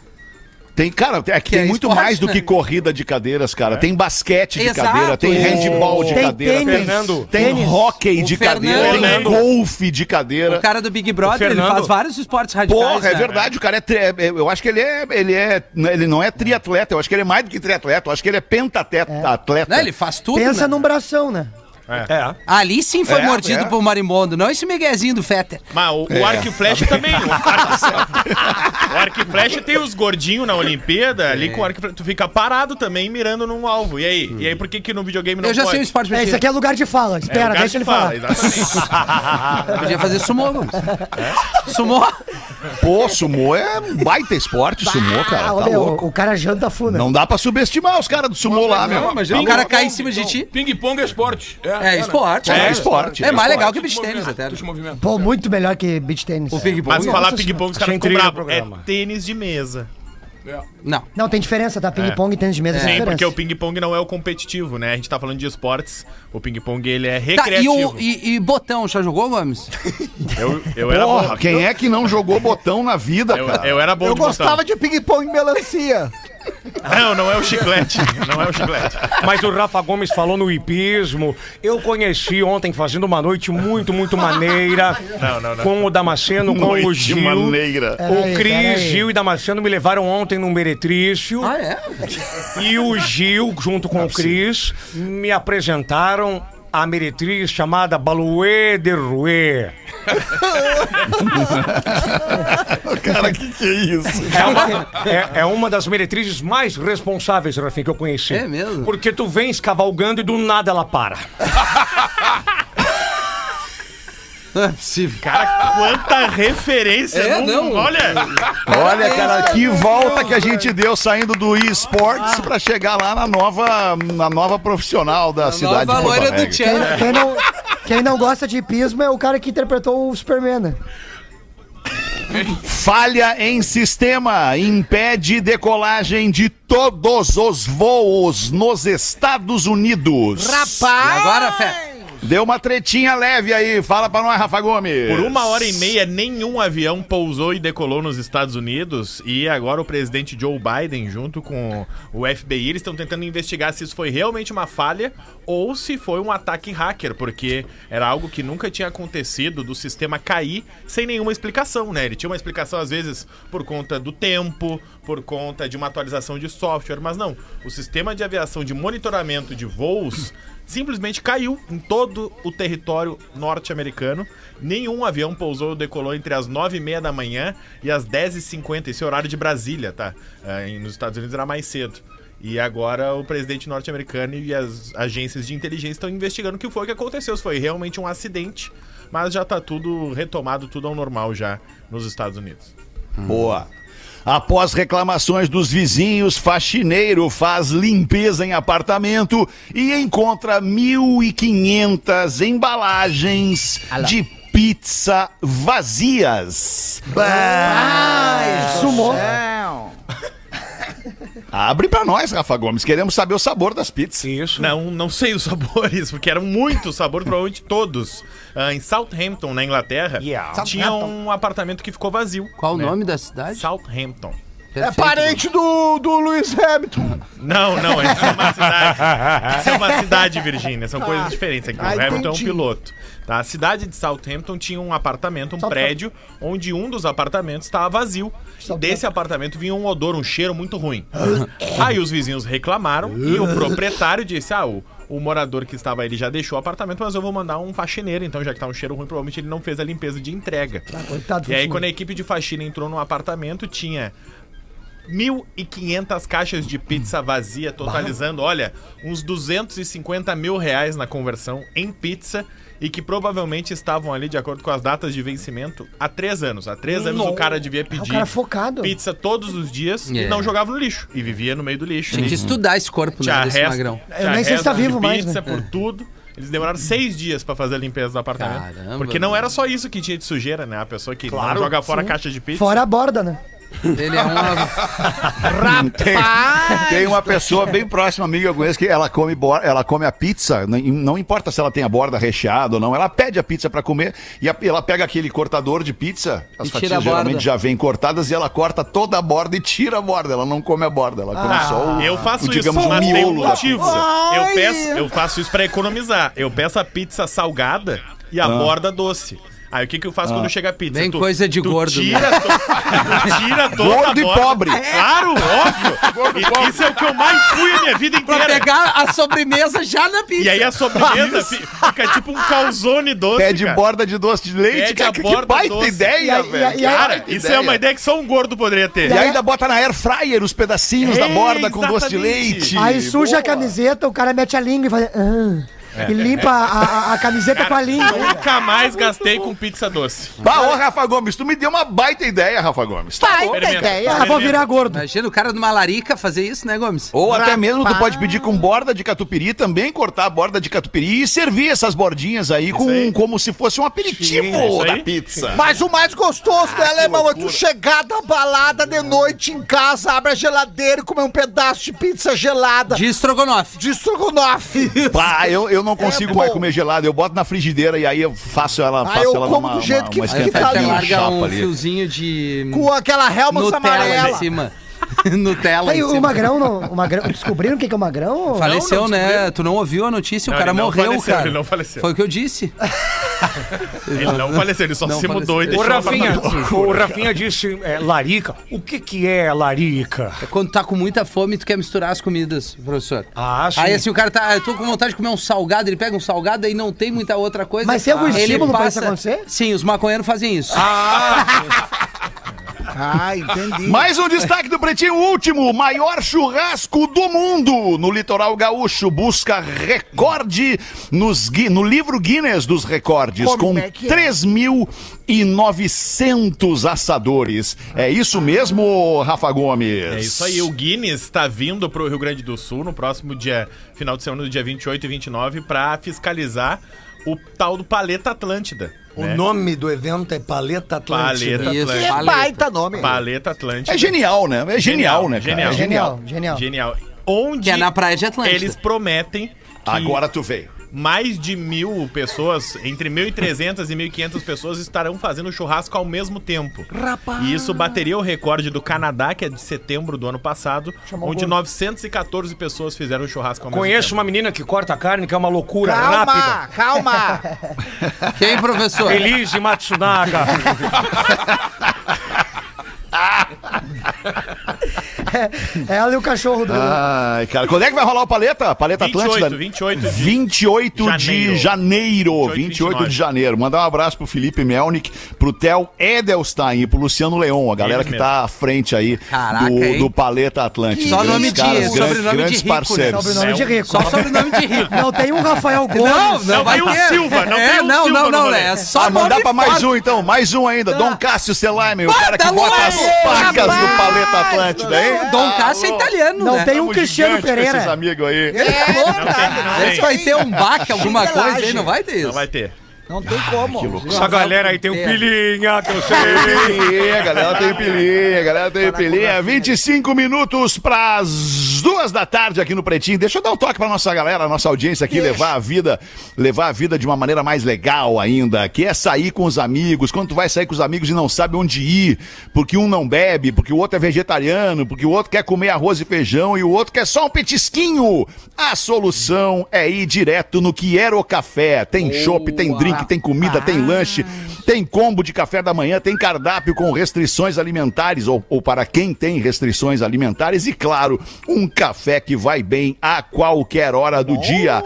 D: Tem, cara, é que tem
C: é
D: muito
C: esporte,
D: mais do
C: né?
D: que corrida de cadeiras, cara. Tem basquete de
C: Exato.
D: cadeira, tem handball de
G: Tem
D: cadeira,
G: tênis.
D: tem,
I: Fernando.
D: tem
G: Tênis.
D: hockey de
C: O
D: cadeira, tem
I: Fernando.
D: golfe de cadeira.
C: O cara do Big Brother, ele faz vários esportes radicais.
D: Porra, é
C: né?
D: verdade, o cara é, tri- é- é- Eu acho que ele é. Ele é. Ele não é triatleta, eu acho que ele é mais do que triatleta, eu acho que ele é pentatleta. atleta.
C: Né? Ele faz tudo.
G: Pensa
C: né?
G: num bração, né?
I: É.
C: Ali sim foi
D: É,
C: mordido
D: é.
C: por marimbondo, não esse miguezinho do Fetter.
H: Mas o, o arco e flecha também. O arco, o arco e flecha tem os gordinhos na Olimpíada, ali com o arco e flecha. Tu fica parado também mirando num alvo. E aí? E aí, por que, que no videogame não
C: Eu já
H: pode?
C: sei o esporte
G: É, isso aqui é lugar de fala.
H: É,
G: Espera,
H: cara
G: deixa
H: que
G: ele
H: fala,
G: falar.
H: Exatamente.
C: Podia fazer sumô, vamos.
D: É?
C: Sumô?
D: Pô, sumô é um baita esporte, sumô, cara. Tá
G: olha,
D: louco.
G: o, cara janta funa.
D: Não dá pra subestimar os caras do sumô lá, meu.
C: Imagina o cara cair em cima de ti.
E: Ping-pong é esporte.
C: É esporte.
D: É
C: né?
D: esporte.
C: É mais legal que beach tênis até.
E: movimenta.
G: Pô, muito melhor que beach tênis.
C: O ping-pong.
H: Mas falar ping-pong, os caras ficam bravos. É
I: programa.
H: tênis de mesa.
C: Não.
G: Não, tem diferença, tá? Ping-pong e tênis de mesa
H: Sim, porque o ping-pong não é o competitivo, né? A gente tá falando de esportes. O ping-pong, ele é
C: Tá, e,
H: recreativo.
C: o, e, e botão, já jogou, Gomes?
H: Eu, eu era
D: Porra,
H: bom.
D: quem é que não jogou botão na vida,
H: Eu,
D: cara?
H: eu era bom
F: Eu
H: de botão.
F: gostava de ping-pong e melancia.
H: Não, não é o chiclete. Não é o chiclete.
I: Mas o Rafa Gomes falou no hipismo. Eu conheci ontem fazendo uma noite muito, muito maneira.
H: Não, não, não.
I: Com o Damasceno, com o
D: Noite
I: Gil.
D: maneira.
I: O. Cris, Gil e Damasceno me levaram ontem num meretrício.
C: Ah, é?
I: E o Gil, junto com o Cris, me apresentaram a meretriz chamada Baluê de Rouet.
D: Cara, que que é isso?
I: É uma, é, é uma das meretrizes mais responsáveis, Rafinha, que eu conheci.
C: É mesmo?
I: Porque tu vens cavalgando e do nada ela para.
C: Não é possível.
H: Cara, quanta referência.
C: É, não.
H: Olha,
D: Olha, cara, que volta que a gente deu saindo do esportes pra chegar lá na nova, na nova profissional da cidade
C: Nova
D: de Porto
C: do.
G: Quem, quem não, quem não gosta de hipismo é o cara que interpretou o Superman, né?
D: Falha em sistema impede decolagem de todos os voos nos Estados Unidos.
C: E agora, Fé?
D: Deu uma tretinha leve aí. Fala pra nós, Rafa Gomes.
H: por uma hora e meia, nenhum avião pousou e decolou nos Estados Unidos. E agora o presidente Joe Biden, junto com o FBI, eles estão tentando investigar se isso foi realmente uma falha ou se foi um ataque hacker, porque era algo que nunca tinha acontecido do sistema cair sem nenhuma explicação, né? Ele tinha uma explicação, às vezes, por conta do tempo, por conta de uma atualização de software, mas não. O sistema de aviação de monitoramento de voos simplesmente caiu em todo o território norte-americano. Nenhum avião pousou ou decolou entre as 9h30 da manhã e as 10h50. Esse é horário de Brasília, tá? E nos Estados Unidos era mais cedo. E agora o presidente norte-americano e as agências de inteligência estão investigando o que foi que aconteceu. Se foi realmente um acidente, mas já tá tudo retomado, tudo ao normal já nos Estados Unidos.
D: Boa. Após reclamações dos vizinhos, faxineiro faz limpeza em apartamento e encontra 1.500 embalagens de pizza vazias.
G: Ai, sumou.
D: Abre pra nós, Rafa Gomes. Queremos saber o sabor das pizzas.
I: Isso.
H: Não, não sei os sabores, porque eram muitos sabores, provavelmente todos. Ah, em Southampton, na Inglaterra,
I: Yeah.
H: tinha um apartamento que ficou vazio.
C: Qual o
H: né?
C: nome da cidade?
H: Southampton.
F: É
C: Perfeito.
F: parente do, do Lewis Hamilton.
H: Não, não, essa é uma cidade. Essa é uma cidade, Virgínia. São coisas diferentes aqui. O
F: Ah,
H: Hamilton é um
F: entendi.
H: piloto. Tá? A cidade de Southampton tinha um apartamento, um
G: Southampton.
H: prédio, onde um dos apartamentos estava vazio. Desse apartamento vinha um odor, um cheiro muito ruim. Aí os vizinhos reclamaram e o proprietário disse: Ah, o, o morador que estava ele já deixou o apartamento, mas eu vou mandar um faxineiro. Então, já que tá um cheiro ruim, provavelmente ele não fez a limpeza de entrega.
G: Coitado do
H: E aí, quando a equipe de faxina entrou no apartamento, tinha 1.500 caixas de pizza vazia, totalizando, olha, uns 250 mil reais na conversão em pizza e que provavelmente estavam ali, de acordo com as datas de vencimento, há três anos. Há três anos o cara devia pedir
G: cara focado.
H: pizza todos os dias e
C: Yeah.
H: não jogava no lixo. E vivia no meio do lixo.
C: Tinha que estudar esse corpo,
H: Tinha
C: né, desse
H: resto-
C: magrão.
H: tinha
G: nem sei se tá
H: resto de
G: vivo mais,
H: pizza
G: né?
H: por tudo. Eles demoraram seis dias pra fazer a limpeza do apartamento.
C: Caramba,
H: porque não
C: mano.
H: era só isso que tinha de sujeira, né? A pessoa que não joga fora a caixa de pizza.
G: Fora a borda, né?
C: Ele é um.
D: Tem, tem uma pessoa bem próxima a mim que eu conheço que ela come, ela come a pizza, não, não importa se ela tem a borda recheada ou não, ela pede a pizza pra comer e a- ela pega aquele cortador de pizza, as
C: E
D: fatias geralmente já vêm cortadas e ela corta toda a borda e tira a borda, ela não come a borda, ela come só o,
H: Eu faço
D: o, digamos,
H: isso, mas tem um motivo. Eu, peço, eu faço isso pra economizar. Eu peço a pizza salgada e a borda doce. Aí o que, que eu faço quando chega a pizza?
C: Bem coisa de
H: tu
C: gordo,
H: Tira, to- tu tira toda a
D: Gordo e pobre.
H: Claro, óbvio. E isso é o que eu mais fui a minha vida
C: Pra
H: inteira.
C: pegar a sobremesa já na pizza.
H: E aí a sobremesa fi- fica tipo um calzone doce.
D: Pede
H: cara.
D: borda de doce de leite,
H: Pede
D: cara,
H: a
D: que
H: borda
D: baita
H: doce.
D: ideia, velho.
H: Cara, isso é uma ideia que só um gordo poderia ter.
D: E ainda bota na air fryer os pedacinhos da
H: É,
D: borda com doce de
H: exatamente.
D: leite.
G: Aí suja
D: Boa.
G: a camiseta, o cara mete a língua e faz. "Ah", E limpa a, a- a camiseta com a língua.
H: Nunca mais gastei com pizza doce.
D: Bah, ô, Rafa Gomes, tu me deu uma baita ideia, Rafa Gomes. Tá bom.
H: Experimenta.
G: Ah, vou virar gordo.
C: Imagina o cara numa larica fazer isso, né, Gomes?
D: Ou até mesmo tu pode pedir com borda de catupiry também, cortar a borda de catupiry e servir essas bordinhas aí, com,
H: aí.
D: como se fosse um aperitivo
H: aí.
D: da pizza.
F: Mas o mais gostoso, né, alemão, é tu chegar da balada de noite em casa, abre a geladeira e comer um pedaço de pizza gelada.
C: De estrogonofe.
F: De estrogonofe.
D: Pá, eu, eu não consigo
F: É
D: mais comer gelada, eu boto na frigideira e aí eu faço ela, faço
F: eu
D: ela
F: como
D: numa,
F: do jeito
D: uma-
F: que
D: uma
F: fica
C: Aí
F: ali.
C: larga um
D: ali.
C: fiozinho de
F: Com aquela helma
C: Nutella
F: amarela.
C: em cima. Nutella
G: Aí
C: em
G: o magrão, não, o magrão. Descobriram o que é o magrão?
C: Faleceu,
H: Não, não
C: né? Tu não ouviu a notícia?
H: Não,
C: o cara morreu,
H: faleceu,
C: cara.
H: ele não faleceu.
C: Foi o que eu disse.
H: Ele não faleceu, ele só
C: Não
H: se mudou e
C: faleceu.
I: O
H: deixou a
I: Rafinha, o Rafinha disse é, larica. O que que é larica?
C: É quando tá com muita fome e tu quer misturar as comidas, professor.
I: Ah, sim.
C: Aí assim, o cara tá, ah, eu tô com vontade de comer um salgado, ele pega um salgado e não tem muita outra coisa.
G: Mas tem algum
C: Ele
G: estímulo pra isso acontecer?
C: Sim, os maconheiros fazem isso.
F: Ah, entendi.
D: Mais um destaque do Pretinho Último, o maior churrasco do mundo no litoral gaúcho, busca recorde nos, no livro Guinness dos recordes,
F: Como
D: com
F: é é?
D: 3.900 assadores. É isso mesmo, Rafa Gomes?
H: É isso aí, o Guinness está vindo pro Rio Grande do Sul no próximo dia, final de semana, do dia 28 e 29, para fiscalizar o tal do Paleta Atlântida.
I: O
H: né?
I: nome do evento é Paleta Atlântida.
H: Paleta
C: Isso.
H: Atlântida.
C: Paleta.
F: baita nome.
H: Paleta Atlântida.
D: É genial, né? É genial, né, cara?
H: Genial.
D: É
G: Genial, genial.
H: Genial. Onde
C: Que é na praia de Atlântida.
H: eles prometem que
D: Agora tu veio.
H: Mais de mil pessoas, entre 1.300 e 1.500 pessoas, estarão fazendo churrasco ao mesmo tempo. E isso bateria o recorde do Canadá, que é de setembro do ano passado, onde 914 pessoas fizeram churrasco ao mesmo
I: Conheço
H: tempo.
I: uma menina que corta carne, que é uma loucura rápida.
F: Calma, calma.
C: Quem, professor?
I: Elise Matsunaga.
G: Ela e o cachorro do.
D: Ai, cara, quando é que vai rolar o Paleta? Paleta
H: 28,
D: Atlântida?
H: 28 de
D: 28 de
H: janeiro.
D: janeiro. 28
H: 28
D: de janeiro. Mandar um abraço pro Felipe Melnick, pro Theo Edelstein e pro Luciano Leon, a galera
H: Eles
D: que tá à frente aí
C: Caraca,
D: do, do Paleta Atlântico.
C: Só
D: Grandes
C: nome de-
D: caras,
C: sobrenome
D: grandes,
C: de
D: grandes
C: rico, né?
D: parceiros.
G: Sobrenome de rico.
C: Só sobrenome de rico.
G: Não tem um Rafael Gomes.
C: Não, não,
H: Não
C: vai
H: tem o
C: ter.
H: Silva, não
C: é,
H: tem o
C: não,
H: Silva
C: não, não,
H: rolê.
C: é só
D: Ah, mandar pra mais um então, mais um ainda. Dom Cássio Selaimen, o cara que bota as pacas do! Paleta Atlântida, hein?
C: Dom Cássio é italiano,
G: Não
C: né?
G: tem um
D: Tamo
G: Cristiano
D: gigante com esses
G: Pereira.
D: amigos aí.
F: É, não,
H: não
C: Vê
H: tem.
C: vai ter um baque, alguma coisa aí, não vai ter isso.
H: Não vai ter.
F: Não tem como.
I: Essa galera aí tem um pilinha, que eu sei.
D: Pilinha, galera tem pilinha, galera tem pilinha. 25 minutos pras duas da tarde aqui no Pretinho. Deixa eu dar um toque pra nossa galera, nossa audiência aqui, levar a vida, levar a vida de uma maneira mais legal ainda, que é sair com os amigos. Quando tu vai sair com os amigos e não sabe onde ir, porque um não bebe, porque o outro é vegetariano, porque o outro quer comer arroz e feijão e o outro quer só um petisquinho. A solução é ir direto no Quiero Café. Tem chopp, tem drink, tem comida, tem lanche, tem combo de café da manhã, tem cardápio com restrições alimentares, ou, ou para quem tem restrições alimentares, e claro, um café que vai bem a qualquer hora do dia.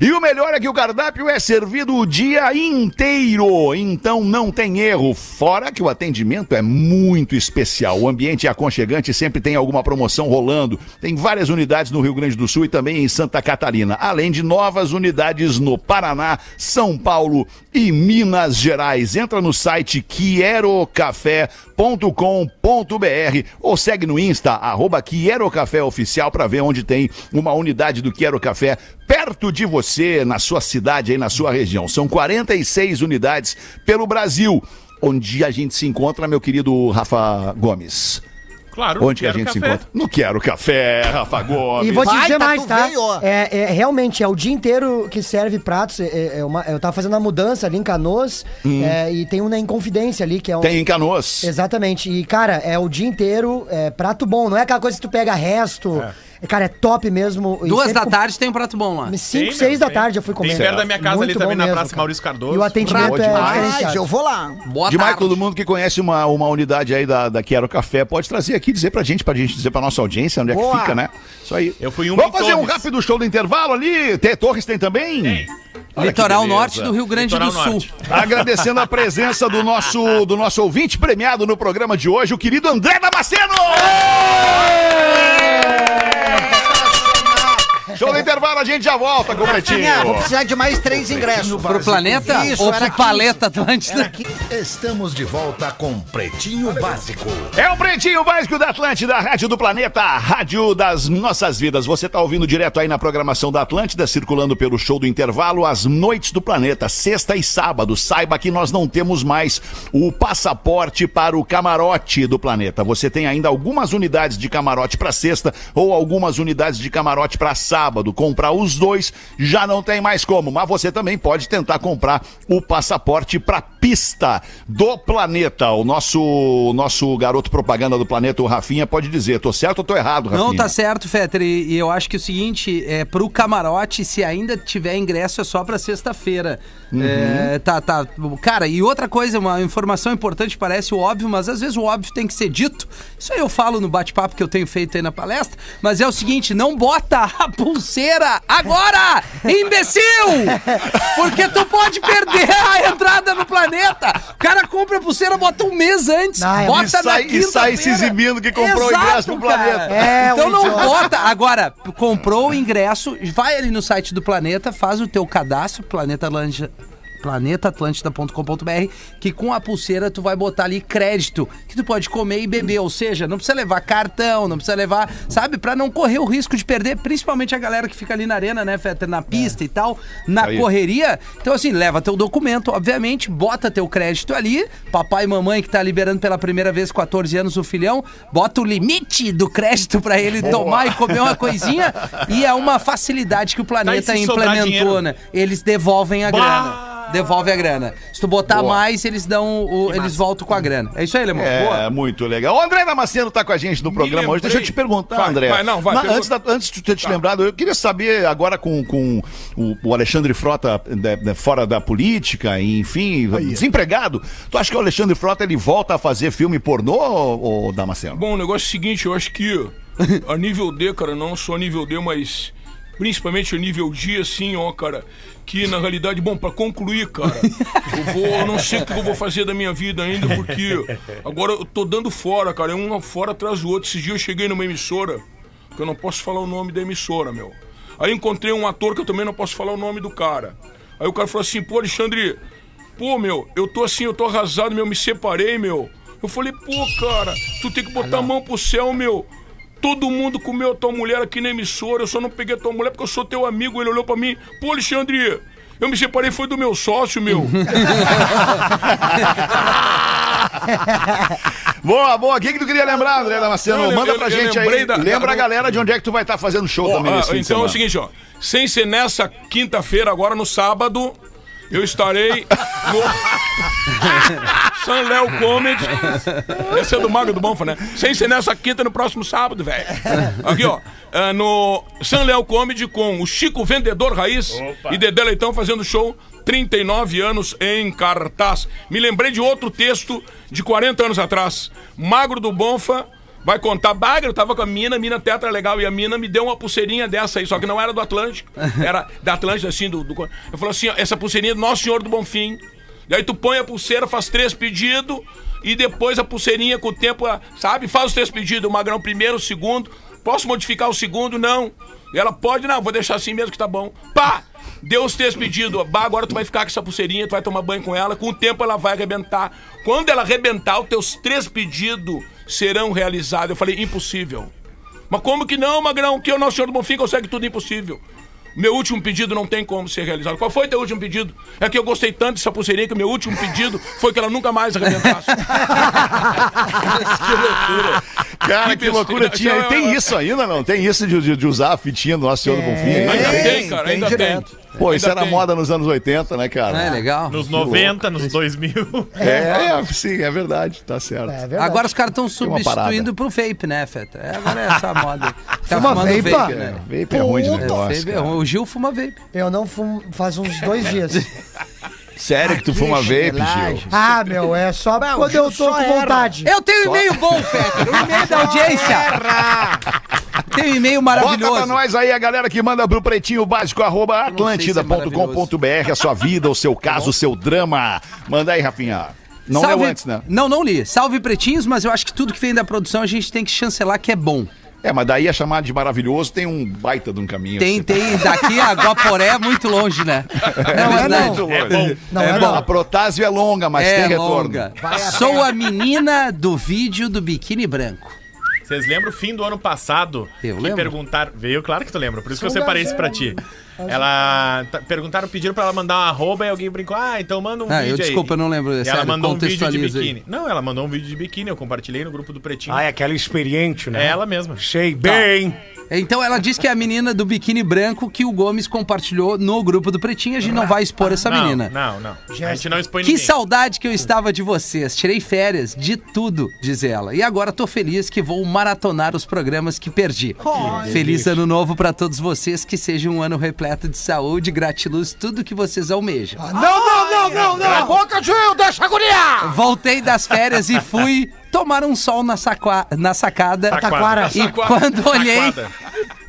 D: E o melhor é que o cardápio é servido o dia inteiro, então não tem erro. Fora que o atendimento é muito especial. O ambiente é aconchegante, sempre tem alguma promoção rolando. Tem várias unidades no Rio Grande do Sul e também em Santa Catarina, além de novas unidades no Paraná, São Paulo e Minas Gerais. Entra no site quierocafé.com.br ou segue no Insta, arroba Quiero Café Oficial para ver onde tem uma unidade do Quiero Café perto de você, na sua cidade, aí na sua região. São 46 unidades pelo Brasil. Onde a gente se encontra, meu querido Rafa Gomes?
H: Claro,
D: Onde que a
H: Quero
D: gente se
H: Café.
D: encontra? No Quero Café, Rafa Gomes.
G: E vou te
F: Vai,
G: dizer
F: tá
G: mais, tá?
F: veio, ó.
G: É, é, realmente, é o dia inteiro que serve pratos. É, é uma- eu tava fazendo a mudança ali em Canoas é, e tem um na Inconfidência ali, que é um.
D: Tem em Canoas.
G: Exatamente. E, cara, é o dia inteiro, é prato bom. Não é aquela coisa que tu pega resto. É, Cara, é top mesmo. E
C: Duas da
G: com-
C: tarde tem um prato bom lá.
G: Cinco,
H: Tem,
G: seis da
H: tem.
G: tarde eu fui comer.
H: Tem perto da minha casa ali
G: Muito
H: também,
G: bom
H: na
G: mesmo,
H: Praça
G: cara.
H: Maurício Cardoso.
G: E o atendimento
D: Boa
G: é
D: demais.
F: Mas
G: diferenciado.
F: eu vou lá.
C: Boa
D: Demais,
C: tarde.
D: todo mundo que conhece uma, uma unidade aí da, da Quero Café pode trazer aqui, dizer pra gente, pra gente dizer pra nossa audiência onde é
F: Boa.
D: que fica, né? Isso aí.
H: Eu fui em um
D: Vamos fazer um rápido show do intervalo ali? Tem, Torres tem também? Tem.
C: Litoral Norte do Rio Grande
H: Litoral
C: do Sul.
H: Norte.
D: Agradecendo a presença do nosso, do nosso ouvinte premiado no programa de hoje, o querido André Damasceno! Show do intervalo, a gente já volta com o Pretinho.
F: Vou precisar de mais três ingressos.
C: Pro planeta
F: Isso,
C: ou pro
F: 15.
C: Paleta Atlântida?
A: Estamos de volta com Pretinho Básico.
D: É o Pretinho Básico da Atlântida, a Rádio do Planeta, a Rádio das Nossas Vidas. Você tá ouvindo direto aí na programação da Atlântida, circulando pelo show do intervalo, as noites do planeta, sexta e sábado. Saiba que nós não temos mais o passaporte para o camarote do planeta. Você tem ainda algumas unidades de camarote para sexta ou algumas unidades de camarote para sábado. Comprar os dois já não tem mais como, mas você também pode tentar comprar o passaporte para pista do planeta. O nosso nosso garoto propaganda do planeta, o Rafinha, pode dizer, tô certo ou tô errado, Rafinha?
C: Não, tá certo, Fetter. E, e eu acho que o seguinte, é pro camarote, se ainda tiver ingresso, é só pra sexta-feira.
D: Uhum.
C: É, tá, tá. Cara, e outra coisa, uma informação importante, parece óbvio, mas às vezes o óbvio tem que ser dito. Isso aí eu falo no bate-papo que eu tenho feito aí na palestra. Mas é o seguinte, não bota a pulseira agora, imbecil! Porque tu pode perder a entrada no planeta. O cara compra a pulseira, bota um mês antes.
G: Ah, é.
C: bota
D: E sai-
C: na
D: e sai se exibindo que comprou o
C: Exato,
D: ingresso pro
C: cara.
D: planeta.
G: É,
C: então
G: um
C: não
G: idiota.
C: bota. Agora, comprou o ingresso, vai ali no site do Planeta, faz o teu cadastro, Planeta Atlântida planetaatlântida.com.br, que com a pulseira tu vai botar ali crédito, que tu pode comer e beber, ou seja, não precisa levar cartão, não precisa levar, sabe, Pra não correr o risco de perder, principalmente a galera que fica ali na arena, né, Fetter, na pista e tal, na
D: Aí.
C: correria. Então assim, leva teu documento, obviamente, bota teu crédito ali, papai e mamãe que tá liberando pela primeira vez 14 anos o filhão, bota o limite do crédito pra ele tomar e comer uma coisinha, e é uma facilidade que o planeta
H: Tá, se sobrar
C: implementou, né? Eles devolvem a
H: Bah!
C: grana. Devolve a grana. Se tu botar
D: Boa.
C: mais, eles dão o, eles voltam com a grana. É isso aí, Lemão.
D: É,
C: Boa.
D: muito legal. O André Damasceno tá com a gente no programa hoje. Deixa eu te perguntar,
E: Vai,
D: André.
E: vai, não, vai,
D: Na- antes, da- antes de ter te lembrado, eu queria saber agora com, com o, o Alexandre Frota né, né, fora da política, e, enfim, desempregado. Tu acha que o Alexandre Frota ele volta a fazer filme pornô, ô, Damasceno?
E: Bom, o negócio é o seguinte, eu acho que a nível D, cara, não só a nível D, mas principalmente a nível D, assim, ó, cara, que na realidade, bom, pra concluir, cara, eu vou, eu não sei o que eu vou fazer da minha vida ainda, porque agora eu tô dando fora, cara, é um fora atrás do outro. Esses dias eu cheguei numa emissora, que eu não posso falar o nome da emissora, meu. Aí encontrei um ator que eu também não posso falar o nome do cara. Aí o cara falou assim, pô, Alexandre, Pô, meu, eu tô assim, eu tô arrasado, meu, me separei, meu. Eu falei, pô, cara, tu tem que botar a mão pro céu, meu. Todo mundo comeu a tua mulher aqui na emissora, eu só não peguei a tua mulher porque eu sou teu amigo. Ele olhou pra mim, pô, Alexandre, eu me separei, foi do meu sócio, meu.
D: Boa, boa. O que, que tu queria lembrar, André Damasceno?
E: Eu
D: Manda pra
E: eu
D: gente aí.
E: da-
D: Lembra a galera de onde é que tu vai estar fazendo show
E: Ó,
D: também
E: ah, então é o seguinte, ó. Sem ser nessa quinta-feira, agora no sábado, eu estarei no San Léo Comedy. Esse é do Mago do Bonfa, né? Sem ser nessa quinta, no próximo sábado, velho. Aqui, ó. ah, no San Léo Comedy com o Chico Vendedor Raiz e Dedé Leitão fazendo show 39 anos em cartaz. Me lembrei de outro texto de 40 anos atrás. Magro do Bonfa vai contar. Bagre, eu tava com a mina, a mina tetra legal, e a mina me deu uma pulseirinha dessa aí, só que não era do Atlântico. Era da Atlântida, assim, do. do... Eu falei assim: ó, essa pulseirinha é do Nosso Senhor do Bonfim. Daí tu põe a pulseira, faz três pedidos, e depois a pulseirinha com o tempo, sabe? Faz os três pedidos, o magrão primeiro, o segundo. Posso modificar o segundo? Não. E ela pode, não, vou deixar assim mesmo que tá bom. Pá! Deu os três pedidos. Bah, agora tu vai ficar com essa pulseirinha, tu vai tomar banho com ela. Com o tempo ela vai arrebentar. Quando ela arrebentar, os teus três pedidos serão realizados. Eu falei, impossível. Mas como que não, Magrão? Que o Nosso Senhor do Bonfim consegue tudo impossível. Meu último pedido não tem como ser realizado. Qual foi teu último pedido? É que eu gostei tanto dessa pulseirinha que meu último pedido foi que ela nunca mais arrebentasse. que loucura.
D: Cara, que,
E: Que
D: loucura. Tinha, tem isso ainda, não? Tem isso de, de- de usar a fitinha do Nosso Senhor do Bonfim?
E: Ainda
F: Tem,
E: tem, cara,
F: tem
E: ainda
F: direto.
E: tem.
D: Pô, isso
E: Ainda
D: era
E: tem.
D: moda nos anos 80, né, cara?
C: É legal.
H: Nos 90, nos 2000.
D: É, é, sim, é verdade, tá certo.
G: É verdade.
C: Agora os caras estão substituindo pro vape, né, Feta? É, agora é essa moda. Ficar
G: Fuma
C: fumando
G: vape,
C: vape, né?
D: Vape é ruim de
C: É,
D: negócio.
C: vape é ruim. O Gil fuma vape.
G: Eu não fumo faz uns dois dias.
D: Sério que tu fuma vape, Gil?
G: Ah, meu, é só
F: Não,
G: quando eu tô
F: só
G: com
F: erra.
G: vontade.
C: Eu tenho e-mail bom, Feta. O e-mail da audiência. Tenho e-mail
D: Bota pra
C: maravilhoso.
D: nós aí a galera que manda pro pretinho básico arroba atlântida.com.br a sua vida, o seu caso, o seu drama. Manda aí, Rafinha. Não
C: Salve-
D: leu antes, né?
C: Não, não li. Salve pretinhos, mas eu acho que tudo que vem da produção a gente tem que chancelar que é bom.
D: É, mas daí a chamada de maravilhoso tem um baita de um caminho.
C: Tem, tem. Daqui a Guaporé é muito longe, né?
G: Não é não.
D: Muito
H: É
D: longe.
H: bom.
G: Não
C: É
G: é,
C: bom.
D: A protásio é longa, mas
C: é
D: tem retorno.
C: longa. Sou a menina do vídeo do biquíni branco.
H: Vocês lembram o fim do ano passado?
C: Eu
H: que
C: lembro.
H: perguntaram. Veio, claro que tu lembra, por isso que eu
G: Sou
H: separei isso pra ti. Ela. tá- perguntaram, pediram pra ela mandar um arroba e alguém brincou. Ah, então manda um
C: Ah,
H: vídeo
C: eu
H: aí.
C: desculpa, eu não lembro.
H: E ela
C: Sério,
H: mandou um vídeo de
C: aí.
H: biquíni. Não, ela mandou um vídeo de biquíni, eu compartilhei no grupo do Pretinho.
I: Ah, é aquela experiente, né?
H: É ela mesma.
I: Sei bem.
C: Então ela disse que é a menina do biquíni branco que o Gomes compartilhou no grupo do Pretinho. A gente não vai expor essa
H: não,
C: menina.
H: Não, não. A gente não expõe
C: Que
H: ninguém.
C: saudade que eu estava de vocês. Tirei férias de tudo, diz ela. E agora tô feliz que vou maratonar os programas que perdi. feliz ano novo pra todos vocês. Que seja um ano repleto de saúde, gratiluz, tudo que vocês almejam.
F: Não, não, não, não, não. A boca, Gil, deixa a guria.
C: Voltei das férias e fui tomar um sol na, sacua- na sacada.
H: Taquara.
C: E quando olhei.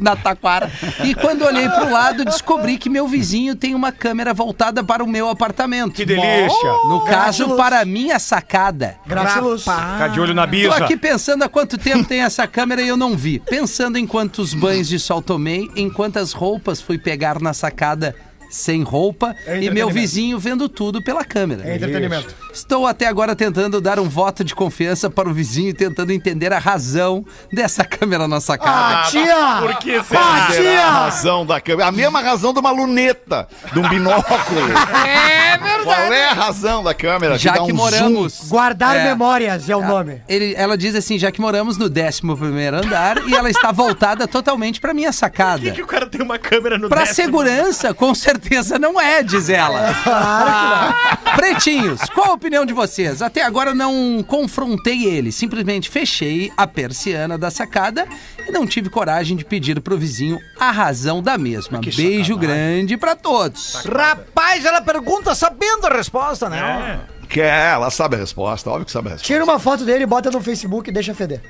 C: Na taquara. E quando olhei pro lado, descobri que meu vizinho tem uma câmera voltada para o meu apartamento.
I: Que delícia.
C: No caso, para a minha sacada.
G: Gratiluz.
I: Ficar de olho na
C: Tô
I: bisa.
C: aqui pensando há quanto tempo tem essa câmera e eu não vi. Pensando em quantos banhos de sol tomei, em quantas roupas fui pegar na sacada sem roupa e meu vizinho vendo tudo pela câmera.
G: É entretenimento.
C: Estou até agora tentando dar um voto de confiança para o vizinho e tentando entender a razão dessa câmera na sacada.
G: Ah, tia!
H: Por que
G: Ah,
H: será?
D: Será a
G: tia!
D: razão da câmera. A mesma razão de uma luneta, de um binóculo.
C: é verdade.
D: Qual é a razão da câmera?
C: Já que
D: um
C: moramos.
G: Guardar
C: É.
G: memórias é o nome.
C: Ele, ela diz assim, já que moramos no 11 primeiro andar e ela está voltada totalmente para minha sacada.
H: Por que, que o cara tem uma câmera no
C: Pra
H: décimo?
C: segurança, com certeza não é, diz ela. Pretinhos, qual a opinião de vocês? Até agora não confrontei ele, simplesmente fechei a persiana da sacada e não tive coragem de pedir pro vizinho a razão da mesma. Beijo grande pra todos.
F: Rapaz, ela pergunta sabendo a resposta, né?
D: Que é, ela sabe a resposta, óbvio que sabe a resposta.
G: Tira uma foto dele, bota no Facebook e deixa feder.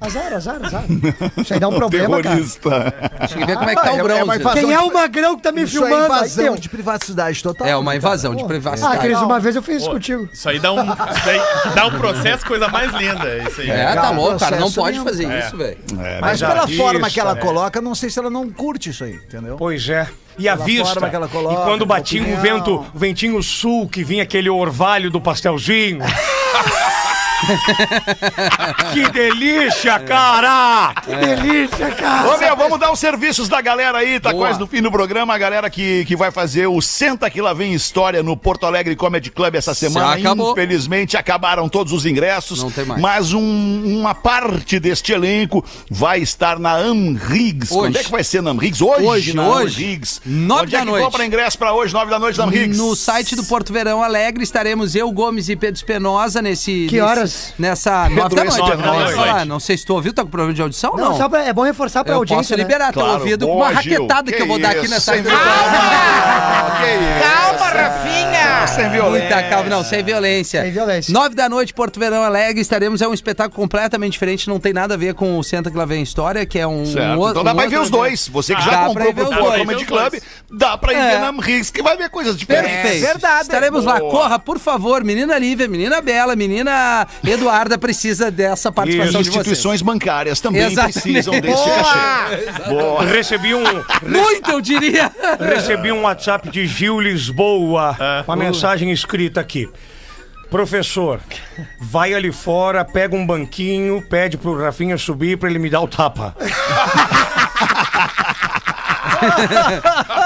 G: Azar, azar, azar. Isso aí dá um problema, cara.
D: Terrorista.
C: Deixa eu ver como é que tá
F: Ah,
C: o
F: é- é
G: Quem é
F: de-
G: o magrão que tá me
F: Isso é
G: filmando? Aí
F: invasão
G: deu.
F: de privacidade total.
C: É uma invasão de
G: Ah,
C: privacidade.
G: Cris, uma vez eu fiz isso contigo.
H: Isso aí dá um, isso aí dá um processo, coisa mais linda. Isso aí.
C: É, tá
F: um
C: louco, cara. Não pode
F: mesmo.
C: fazer
H: É.
C: isso, velho.
D: É,
F: Mas pela
I: vista,
F: forma que ela
I: é.
F: coloca, não sei se ela não curte isso aí, entendeu?
I: Pois é. E a
F: Pela
I: vista.
F: forma que ela coloca,
I: e quando batia o
F: opinião.
I: vento, o ventinho sul, que vinha aquele orvalho do pastelzinho. que delícia, cara!
G: Que delícia, cara.
D: Ô, meu, vamos dar os serviços da galera aí, tá
C: Boa.
D: quase no fim do programa. A galera que, que vai fazer o Senta Que Lá Vem História no Porto Alegre Comedy Club essa semana.
C: acabou.
D: Infelizmente acabaram todos os ingressos.
C: Não tem mais.
D: Mas um- uma parte deste elenco vai estar na Amrigs.
C: Hoje.
D: Quando é que vai ser na Amrigs? Hoje,
C: Hoje,
D: na
C: hoje.
D: Amrigs.
C: Nove
D: Onde é
C: da
D: que
C: noite.
D: compra ingresso pra hoje, nove da noite na Amrigs?
C: No site do Porto Verão Alegre estaremos eu, Gomes e Pedro Espenosa nesse.
G: Que
C: nesse-
G: horas?
C: Nessa nove da noite. Eu vou
H: Nove da noite.
C: Não sei se tu ouviu, tá com problema de audição ou
G: Não,
C: não?
G: só pra, é bom reforçar pra
C: eu
G: audiência,
C: posso
G: né?
C: liberar teu
D: Claro,
C: ouvido com uma
D: Gil.
C: raquetada que, eu vou dar aqui
D: isso,
C: nessa.
D: Que isso.
F: Calma, Rafinha!
D: Sem violência.
C: Muita calma, não, sem violência.
G: Sem violência.
C: Nove da noite, Porto Verão Alegre, estaremos. É um espetáculo completamente diferente, não tem nada a ver com o Senta que lá vem a história, que é um,
D: Certo.
C: um outro.
D: então dá
C: um
D: pra ver os dois. Você que
C: Dá
D: já comprou pro
C: dois.
D: Comedy Club, dá pra ir
C: É.
D: ver na Amrigs, que vai ver coisas diferentes.
C: Perfeito.
F: É verdade.
C: Estaremos lá. Corra, por favor, menina Lívia, menina Bela, menina Eduarda precisa dessa participação de vocês.
D: Instituições bancárias também
C: Exatamente.
D: precisam desse cachê. Boa.
I: Recebi um,
C: Muito, eu diria.
I: recebi um WhatsApp de Gil Lisboa, uma mensagem escrita aqui. Professor, vai ali fora, pega um banquinho, pede pro Rafinha subir pra ele me dar o tapa.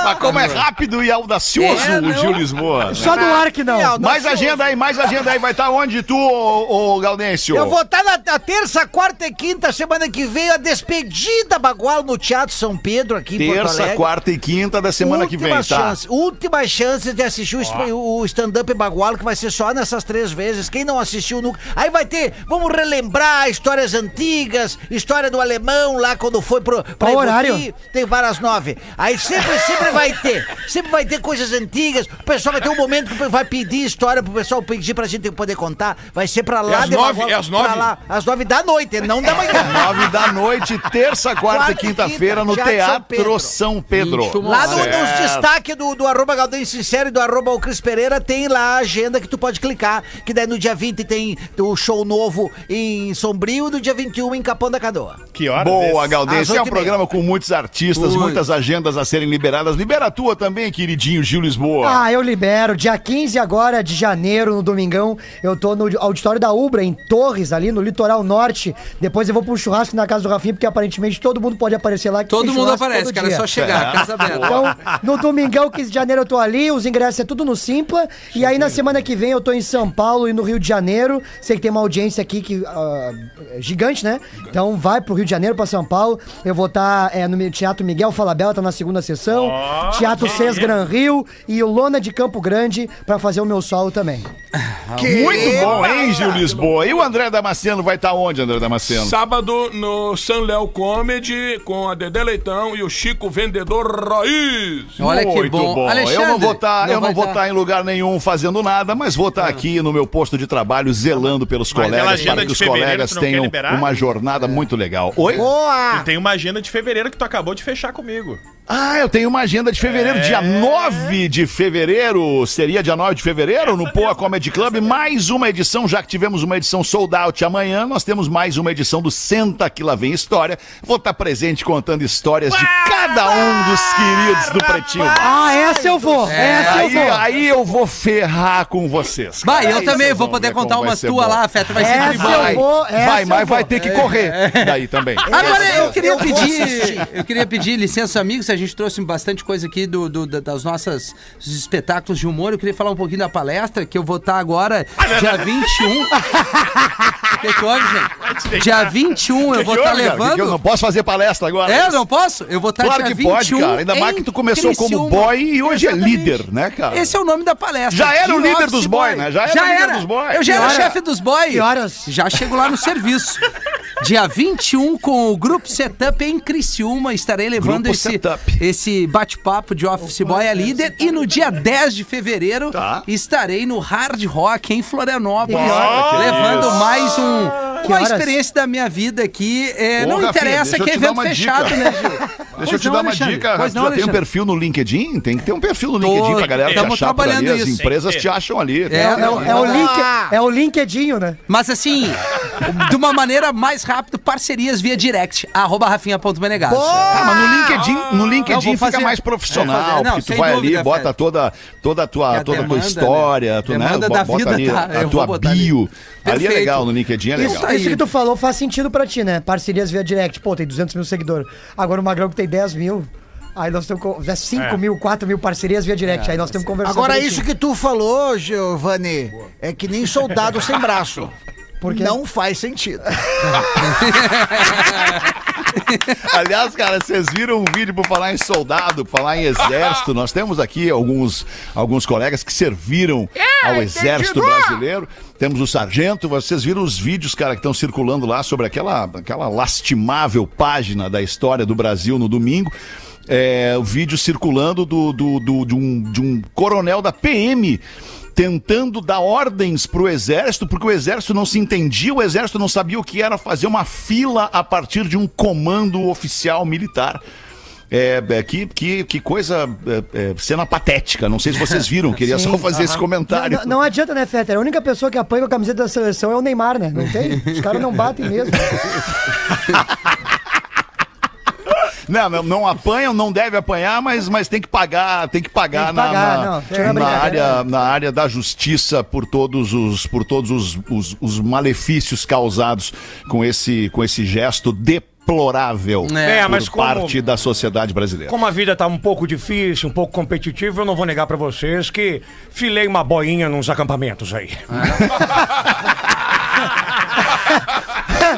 D: Mas como é rápido e audacioso
C: É,
D: o. Gil Lisboa.
G: Só no ar que não.
F: Não,
D: Mais agenda aí, mais agenda aí. Vai estar onde tu, ô, ô Gaudêncio?
F: Eu vou estar na, na terça, quarta e quinta semana que vem, a despedida Bagual no Teatro São Pedro, aqui em Porto
D: Terça, quarta e quinta da semana que vem, tá?
F: chance, última chance de assistir o, stand-up Bagual, que vai ser só nessas três vezes. Quem não assistiu nunca. Aí vai ter, vamos relembrar histórias antigas, história do alemão lá quando foi pro.
G: Qual horário?
F: Tem várias nove. Aí sempre, sempre vai ter. Sempre vai ter coisas antigas. O pessoal vai ter um momento que vai pedir história pro pessoal pedir pra gente poder contar. Vai ser pra lá
E: às
F: de
E: nove?
F: Bagual,
E: É às nove?
F: lá. Às nove da noite, não da manhã.
D: Nove da noite, terça, quarta
F: Quarta
D: e quinta-feira no
F: Teatro São
D: São Pedro.
C: 21
F: Lá no, nos destaques do, do arroba Galdem Sincero e do arroba o Cris Pereira tem lá a agenda que tu pode clicar. Que daí no dia 20 tem o show novo em Sombrio e no dia 21 em Capão da Canoa.
H: Que hora?
D: Boa,
F: Às
D: Galdêncio. É um programa com muitos artistas,
C: Muito.
D: muitas agendas a serem liberadas. Libera a tua também, queridinho Gil Lisboa.
G: Ah, eu libero. Dia 15 agora de janeiro, no domingão, eu tô no auditório da Ubra, em Torres, ali no litoral norte. Depois eu vou pro churrasco na casa do Rafinha, porque aparentemente todo mundo pode aparecer lá.
C: Todo mundo
G: churrasco
C: aparece,
G: todo
C: cara. É só chegar, casa aberta.
G: Então, no domingão, 15 de janeiro, eu tô ali, os ingressos é tudo no Simpla. E aí, na semana que vem, eu tô em São Paulo e no Rio de Janeiro. Sei que tem uma audiência aqui que ah, é gigante, né? Então, vai pro Rio de Janeiro, pra São Paulo. Eu vou estar no meu Teatro Miguel Falabella, tá na segunda sessão. Teatro Cés Gran Rio e o Lona de Campo Grande pra fazer o meu solo também.
D: Muito bom, hein, Gil Lisboa? E o André Damasceno vai estar onde, André Damasceno?
E: Sábado no San Léo Comedy com a Dedé Leitão e o Chico Vendedor Raiz.
C: Olha que
D: Muito
C: bom.
D: eu
C: Alexandre,
D: não vou estar,
C: não
D: eu não
C: vai
D: vou
C: tá.
D: estar em lugar nenhum fazendo nada, mas vou estar aqui no meu posto de trabalho zelando pelos
H: Mas
D: colegas para que os colegas tenham uma jornada muito legal. Oi?
F: Boa!
H: Tu tem uma agenda de fevereiro que tu acabou de fechar comigo.
D: Ah, eu tenho uma agenda de fevereiro, dia 9 de fevereiro. Seria dia 9 de fevereiro no Poa Comedy Club. Mais uma edição, já que tivemos uma edição sold out amanhã, nós temos mais uma edição do Senta que lá vem história. Vou estar presente contando histórias de cada um dos queridos do Pretinho.
G: Ah, essa eu vou! Essa eu
D: Aí,
G: vou!
D: aí eu vou ferrar com vocês.
C: Vai, eu
D: Aí
C: também vou poder contar
D: vai
C: umas
D: bom.
C: lá, Feta, vai ser
G: Essa
C: tribal.
G: eu
D: Vai,
G: vou, essa
D: vai, mas vai ter que correr daí também.
C: Agora eu queria pedir, eu queria pedir licença, amigos, a gente trouxe bastante coisa aqui do, do- da- das nossas espetáculos de humor. Eu queria falar um pouquinho da palestra que eu vou estar agora dia 21. O que, que houve, gente? Dia 21 eu vou estar
D: cara? Que eu não
C: levando.
D: posso fazer palestra agora.
C: É, não posso? Eu vou estar
D: Claro
C: dia
D: que pode,
C: 21
D: cara. Ainda mais que tu começou como
C: Criciúma.
D: boy e hoje é
C: Exatamente.
D: líder, né, cara?
C: Esse é o nome da palestra.
D: Já era o
C: de
D: líder dos boy, né? Já era
C: Já
D: o líder dos boy.
C: Eu já era chefe dos boy.
G: Que horas?
C: Já chego lá no serviço. Dia 21 com o Grupo Setup em Criciúma. Estarei levando
D: Grupo
C: esse,
D: Setup.
C: esse bate-papo de Office Boy a líder. E no dia 10 de fevereiro
D: Tá.
C: estarei no Hard Rock em Florianópolis.
G: Que
C: levando
D: isso?
C: mais um.
G: Que
C: Uma
G: horas?
C: experiência da minha vida aqui. É,
D: Ô,
C: não
D: Rafinha,
C: interessa que é evento fechado,
D: dica.
C: né, Gil?
D: Deixa eu te
C: não,
D: dar uma
C: Alexandre.
D: dica.
C: Pois
D: Tu
C: não,
D: já tem um perfil no LinkedIn? Tem que ter um perfil no
C: Tô,
D: LinkedIn pra galera te achar por ali.
C: trabalhando
D: As
C: isso.
D: empresas te acham ali.
C: É,
G: É, o- é o link,
F: Ah!
G: é o LinkedIn, né?
C: Mas assim, de uma maneira mais rápida, parcerias via direct, arroba rafinha.menegasso.
D: Ah, mas no LinkedIn, no
C: Não,
D: LinkedIn fica
C: fazer-
D: mais profissional,
C: não,
D: porque tu vai
C: dúvida,
D: ali, bota toda, toda a tua,
C: a
D: toda a tua
C: demanda,
D: história,
C: né?
D: tu, né?
C: Demanda
D: bota
C: vida
D: ali
C: tá-
D: a tua bio. Ali é legal, no LinkedIn é legal.
C: Isso aí.
G: Isso que tu falou faz sentido pra ti, né? Parcerias via direct. Pô, tem 200 mil seguidores. Agora o Magrão que tem 10 mil. Aí nós temos co- 5 mil, 4 mil parcerias via direct. aí nós temos que conversar.
F: Agora, isso que tu falou, Giovanni, é que nem soldado sem braço.
G: Por quê?
F: Não faz sentido.
D: Aliás, cara, vocês viram um vídeo por falar em soldado, por falar em exército. Nós temos aqui alguns, alguns colegas que serviram ao exército brasileiro. Temos o sargento. Vocês viram os vídeos, cara, que estão circulando lá sobre aquela, aquela lastimável página da história do Brasil no domingo. É, o vídeo circulando do, do, do- de, um, de um coronel da PM tentando dar ordens pro exército, porque o exército não se entendia, o exército não sabia o que era fazer uma fila a partir de um comando oficial militar. É, é, que, que, que coisa, é, é, cena patética. Não sei se vocês viram, queria só
G: Sim,
D: fazer esse comentário.
G: Não, não adianta, né, Fetter? A única pessoa que apanha com a camiseta da seleção é o Neymar, né? Não tem? Os caras não batem mesmo.
D: Não, não, não apanham, não deve apanhar, mas, mas tem que pagar, tem que pagar,
G: Tem que pagar,
D: na,
G: não,
D: na,
G: uma
D: na área, na área da justiça por todos os, por todos os, os, os malefícios causados com esse, com esse gesto deplorável
I: É,
D: por
I: mas como-
D: parte da sociedade brasileira.
I: Como a vida tá um pouco difícil, um pouco competitiva, eu não vou negar pra vocês que filei uma boinha nos acampamentos aí.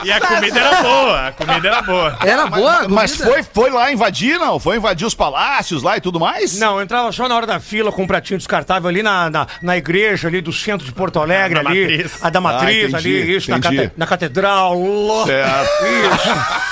H: E a comida era boa, a comida era boa.
C: Era boa?
D: Mas
C: comida?
D: foi, foi lá invadir, não? Foi invadir os palácios lá e tudo mais?
I: Não, eu entrava só na hora da fila com um pratinho descartável ali na, na, na igreja ali do centro de Porto Alegre,
H: Ah, da
I: ali.
H: matriz.
I: A da matriz
D: Ah, entendi,
I: ali, isso, na, cate- na catedral.
D: Certo.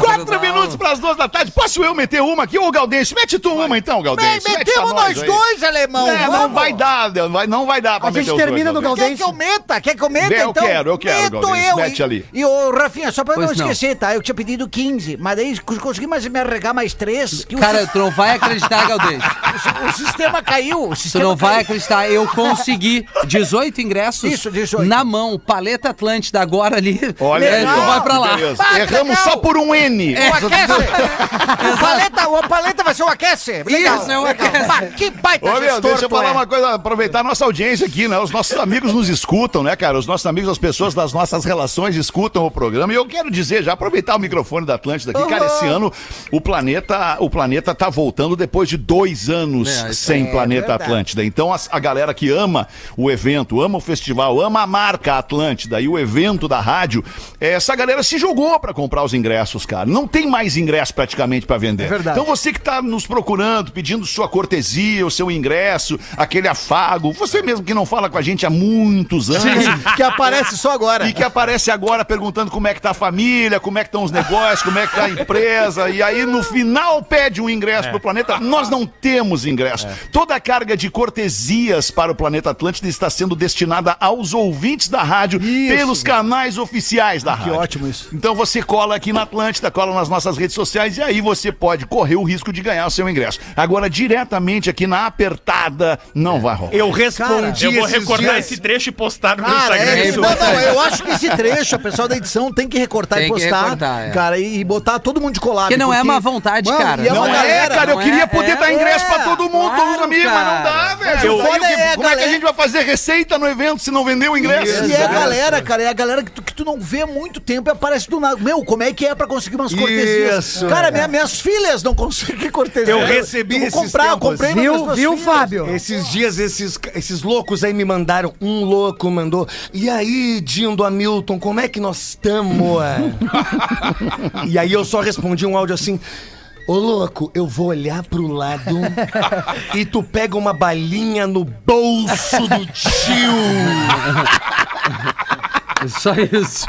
D: Quatro minutos para as duas da tarde. Posso eu meter uma aqui? Ô, Galdense, mete tu uma então, Galdense. Mete
F: metemos nós
D: aí.
F: dois, alemão.
D: É, não vai dar, não vai, não vai dar pra
G: A gente
D: meter os
G: termina
D: dois,
G: no
D: Galdense.
F: Quer que eu meta? Quer que eu meta,
D: Eu
F: então?
D: quero, eu quero,
F: Meto eu.
D: mete
F: e,
D: ali.
F: E, ô, Rafinha, só pra
C: Pois
F: não
C: não.
F: esquecer, tá? Eu tinha pedido 15, mas daí cons- consegui mais me arregar mais três. Que o
C: Cara, tu não vai acreditar, Galdês.
F: o, sistema caiu. O
C: Tu
F: sistema
C: não vai
F: caiu.
C: acreditar. Eu consegui 18 ingressos
F: Isso, 18.
C: na mão. Paleta Atlântida agora ali.
D: Olha,
C: É,
D: aí,
C: tu vai pra lá.
D: Erramos só por um N.
F: O aquece! o, paleta, o paleta vai ser o aquece! Legal,
C: Isso, é o aquece.
F: Que baita
D: Ô, meu,
F: gestor
D: deixa eu falar
F: é.
D: uma coisa, aproveitar a nossa audiência aqui, né? Os nossos amigos nos escutam, né, cara? Os nossos amigos, as pessoas das nossas relações escutam o programa. E eu quero dizer, já aproveitar o microfone da Atlântida aqui, cara, esse ano o planeta, o planeta tá voltando depois de dois anos
C: É,
D: sem
F: é
D: Planeta
F: verdade.
D: Atlântida. Então, a, a galera que ama o evento, ama o festival, ama a marca Atlântida e o evento da rádio, essa galera se jogou pra comprar os ingressos, cara. Não tem mais ingresso praticamente pra vender.
F: É verdade.
D: Então, você que tá nos procurando, pedindo sua cortesia, o seu ingresso, aquele afago, você mesmo que não fala com a gente há muitos anos.
F: Que aparece só agora.
D: E que aparece agora perguntando como é que tá a família, como é que estão os negócios, como é que tá a empresa. E aí, no final, pede um ingresso pro planeta. Nós não temos ingresso. Toda a carga de cortesias para o Planeta Atlântida está sendo destinada aos ouvintes da rádio
F: Isso.
D: pelos canais oficiais da
F: Que
D: rádio.
F: ótimo isso.
D: Então você cola aqui na Atlântida, cola nas nossas redes sociais e aí você pode correr o risco de ganhar o seu ingresso. Agora, diretamente aqui na apertada, não vai rolar.
I: Eu respondi
H: Eu vou
I: esses
H: recordar
I: dias.
H: esse trecho e postar no meu
F: Cara,
H: Instagram.
F: é,
C: isso.
F: não, não, eu acho que esse trecho, o pessoal da edição tem que recortar
C: Tem
F: e
C: que
F: postar,
C: recortar, é.
F: cara, e, botar todo mundo de colado.
C: Porque não é má vontade, cara.
F: E é
D: Não
F: uma
D: é,
F: galera,
D: cara, eu
C: não
D: queria
C: é,
D: poder
C: é,
D: dar ingresso
F: é,
D: pra todo mundo, todos
C: claro,
D: amigos, mas não dá,
C: cara.
D: Velho.
F: o
D: que-
F: é
D: como é que a gente vai fazer receita no evento se não vender o ingresso?
F: E é a galera, cara, é a galera que tu, que tu não vê há muito tempo e aparece do nada. Meu, como é que é pra conseguir umas cortesias?
J: Isso,
F: cara, minha- minhas filhas não conseguem cortesia.
J: Eu recebi
F: Eu vou
J: esses
F: comprar, eu comprei pra
G: Viu, viu. Fábio?
J: Esses dias, esses, esses loucos aí me mandaram. Um louco mandou. E aí, Dindo Hamilton, como é que nós estamos? e aí eu só respondi um áudio assim. Ô louco, eu vou olhar pro lado e tu pega uma balinha no bolso do tio.
C: Só isso.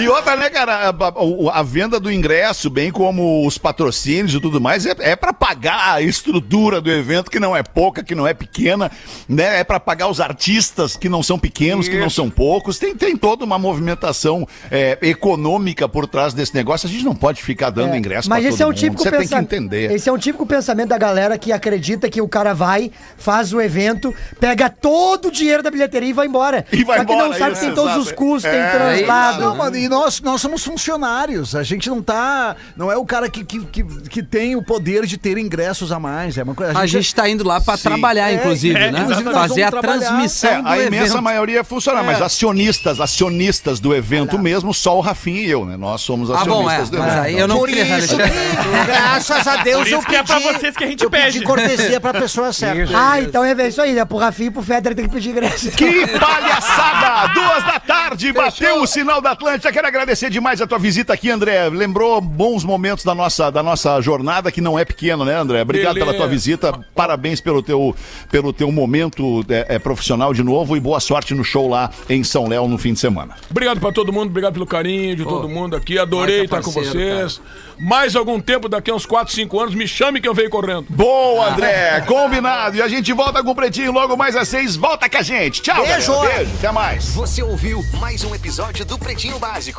D: E outra, né, cara, a, a- a venda do ingresso, bem como os patrocínios e tudo mais, é, é para pagar a estrutura do evento, que não é pouca, que não é pequena, né? É para pagar os artistas, que não são pequenos, que não são poucos. Tem, tem toda uma movimentação é, econômica por trás desse negócio. A gente não pode ficar dando ingresso
G: Mas
D: pra
G: esse
D: todo
G: é um típico
D: Você tem que entender.
G: Esse é um típico pensamento da galera que acredita que o cara vai, faz o evento, pega todo o dinheiro da bilheteria e vai embora.
D: E vai
G: Só que
D: embora,
G: não sabe
D: isso,
G: que tem todos
D: exato.
G: os
D: É,
G: translado.
F: Não, mano, e nós, nós somos funcionários. A gente não tá. Não é o cara que, que, que, que tem o poder de ter ingressos a mais. É uma coisa.
C: A gente tá indo lá pra
D: Sim.
C: trabalhar,
F: É,
C: inclusive,
H: é,
C: né?
F: inclusive nós
C: Fazer a
F: trabalhar.
C: transmissão
D: É,
C: do
D: a imensa
C: evento.
D: maioria funciona, mas acionistas, acionistas do evento mesmo, só o Rafinha e eu, né? Nós somos
C: Ah, bom, é.
D: acionistas do evento.
C: aí eu não
F: Por
C: queria,
F: isso, que, graças a Deus,
H: Por isso
F: eu
H: que é
F: pedi.
H: pra vocês que a gente
F: eu pedi
H: pede.
F: cortesia pra pessoa certa.
G: Ah, então é isso aí, né? Pro Rafinha e pro Federer tem que pedir ingresso.
D: Que palhaçada! Duas da tarde, bateu o sinal da Atlântica. Quero agradecer demais a tua visita aqui, André. Lembrou bons momentos da nossa, da nossa jornada, que não é pequena, né, André? Obrigado
E: Beleza.
D: pela tua visita. Parabéns pelo teu, pelo teu momento é, é, profissional de novo e boa sorte no show lá em São Léo no fim de semana.
E: Obrigado pra todo mundo, obrigado pelo carinho de todo mundo aqui. Adorei estar com
C: parceiro,
E: vocês. Mais algum tempo, daqui a uns 4, 5 anos, me chame que eu venho correndo.
D: Boa, André! Combinado. E a gente volta com o Pretinho logo mais às seis. Volta com a gente. Tchau,
F: Beijo.
D: galera. Beijo. Até mais.
A: Você ouviu mais um episódio do Pretinho Básico.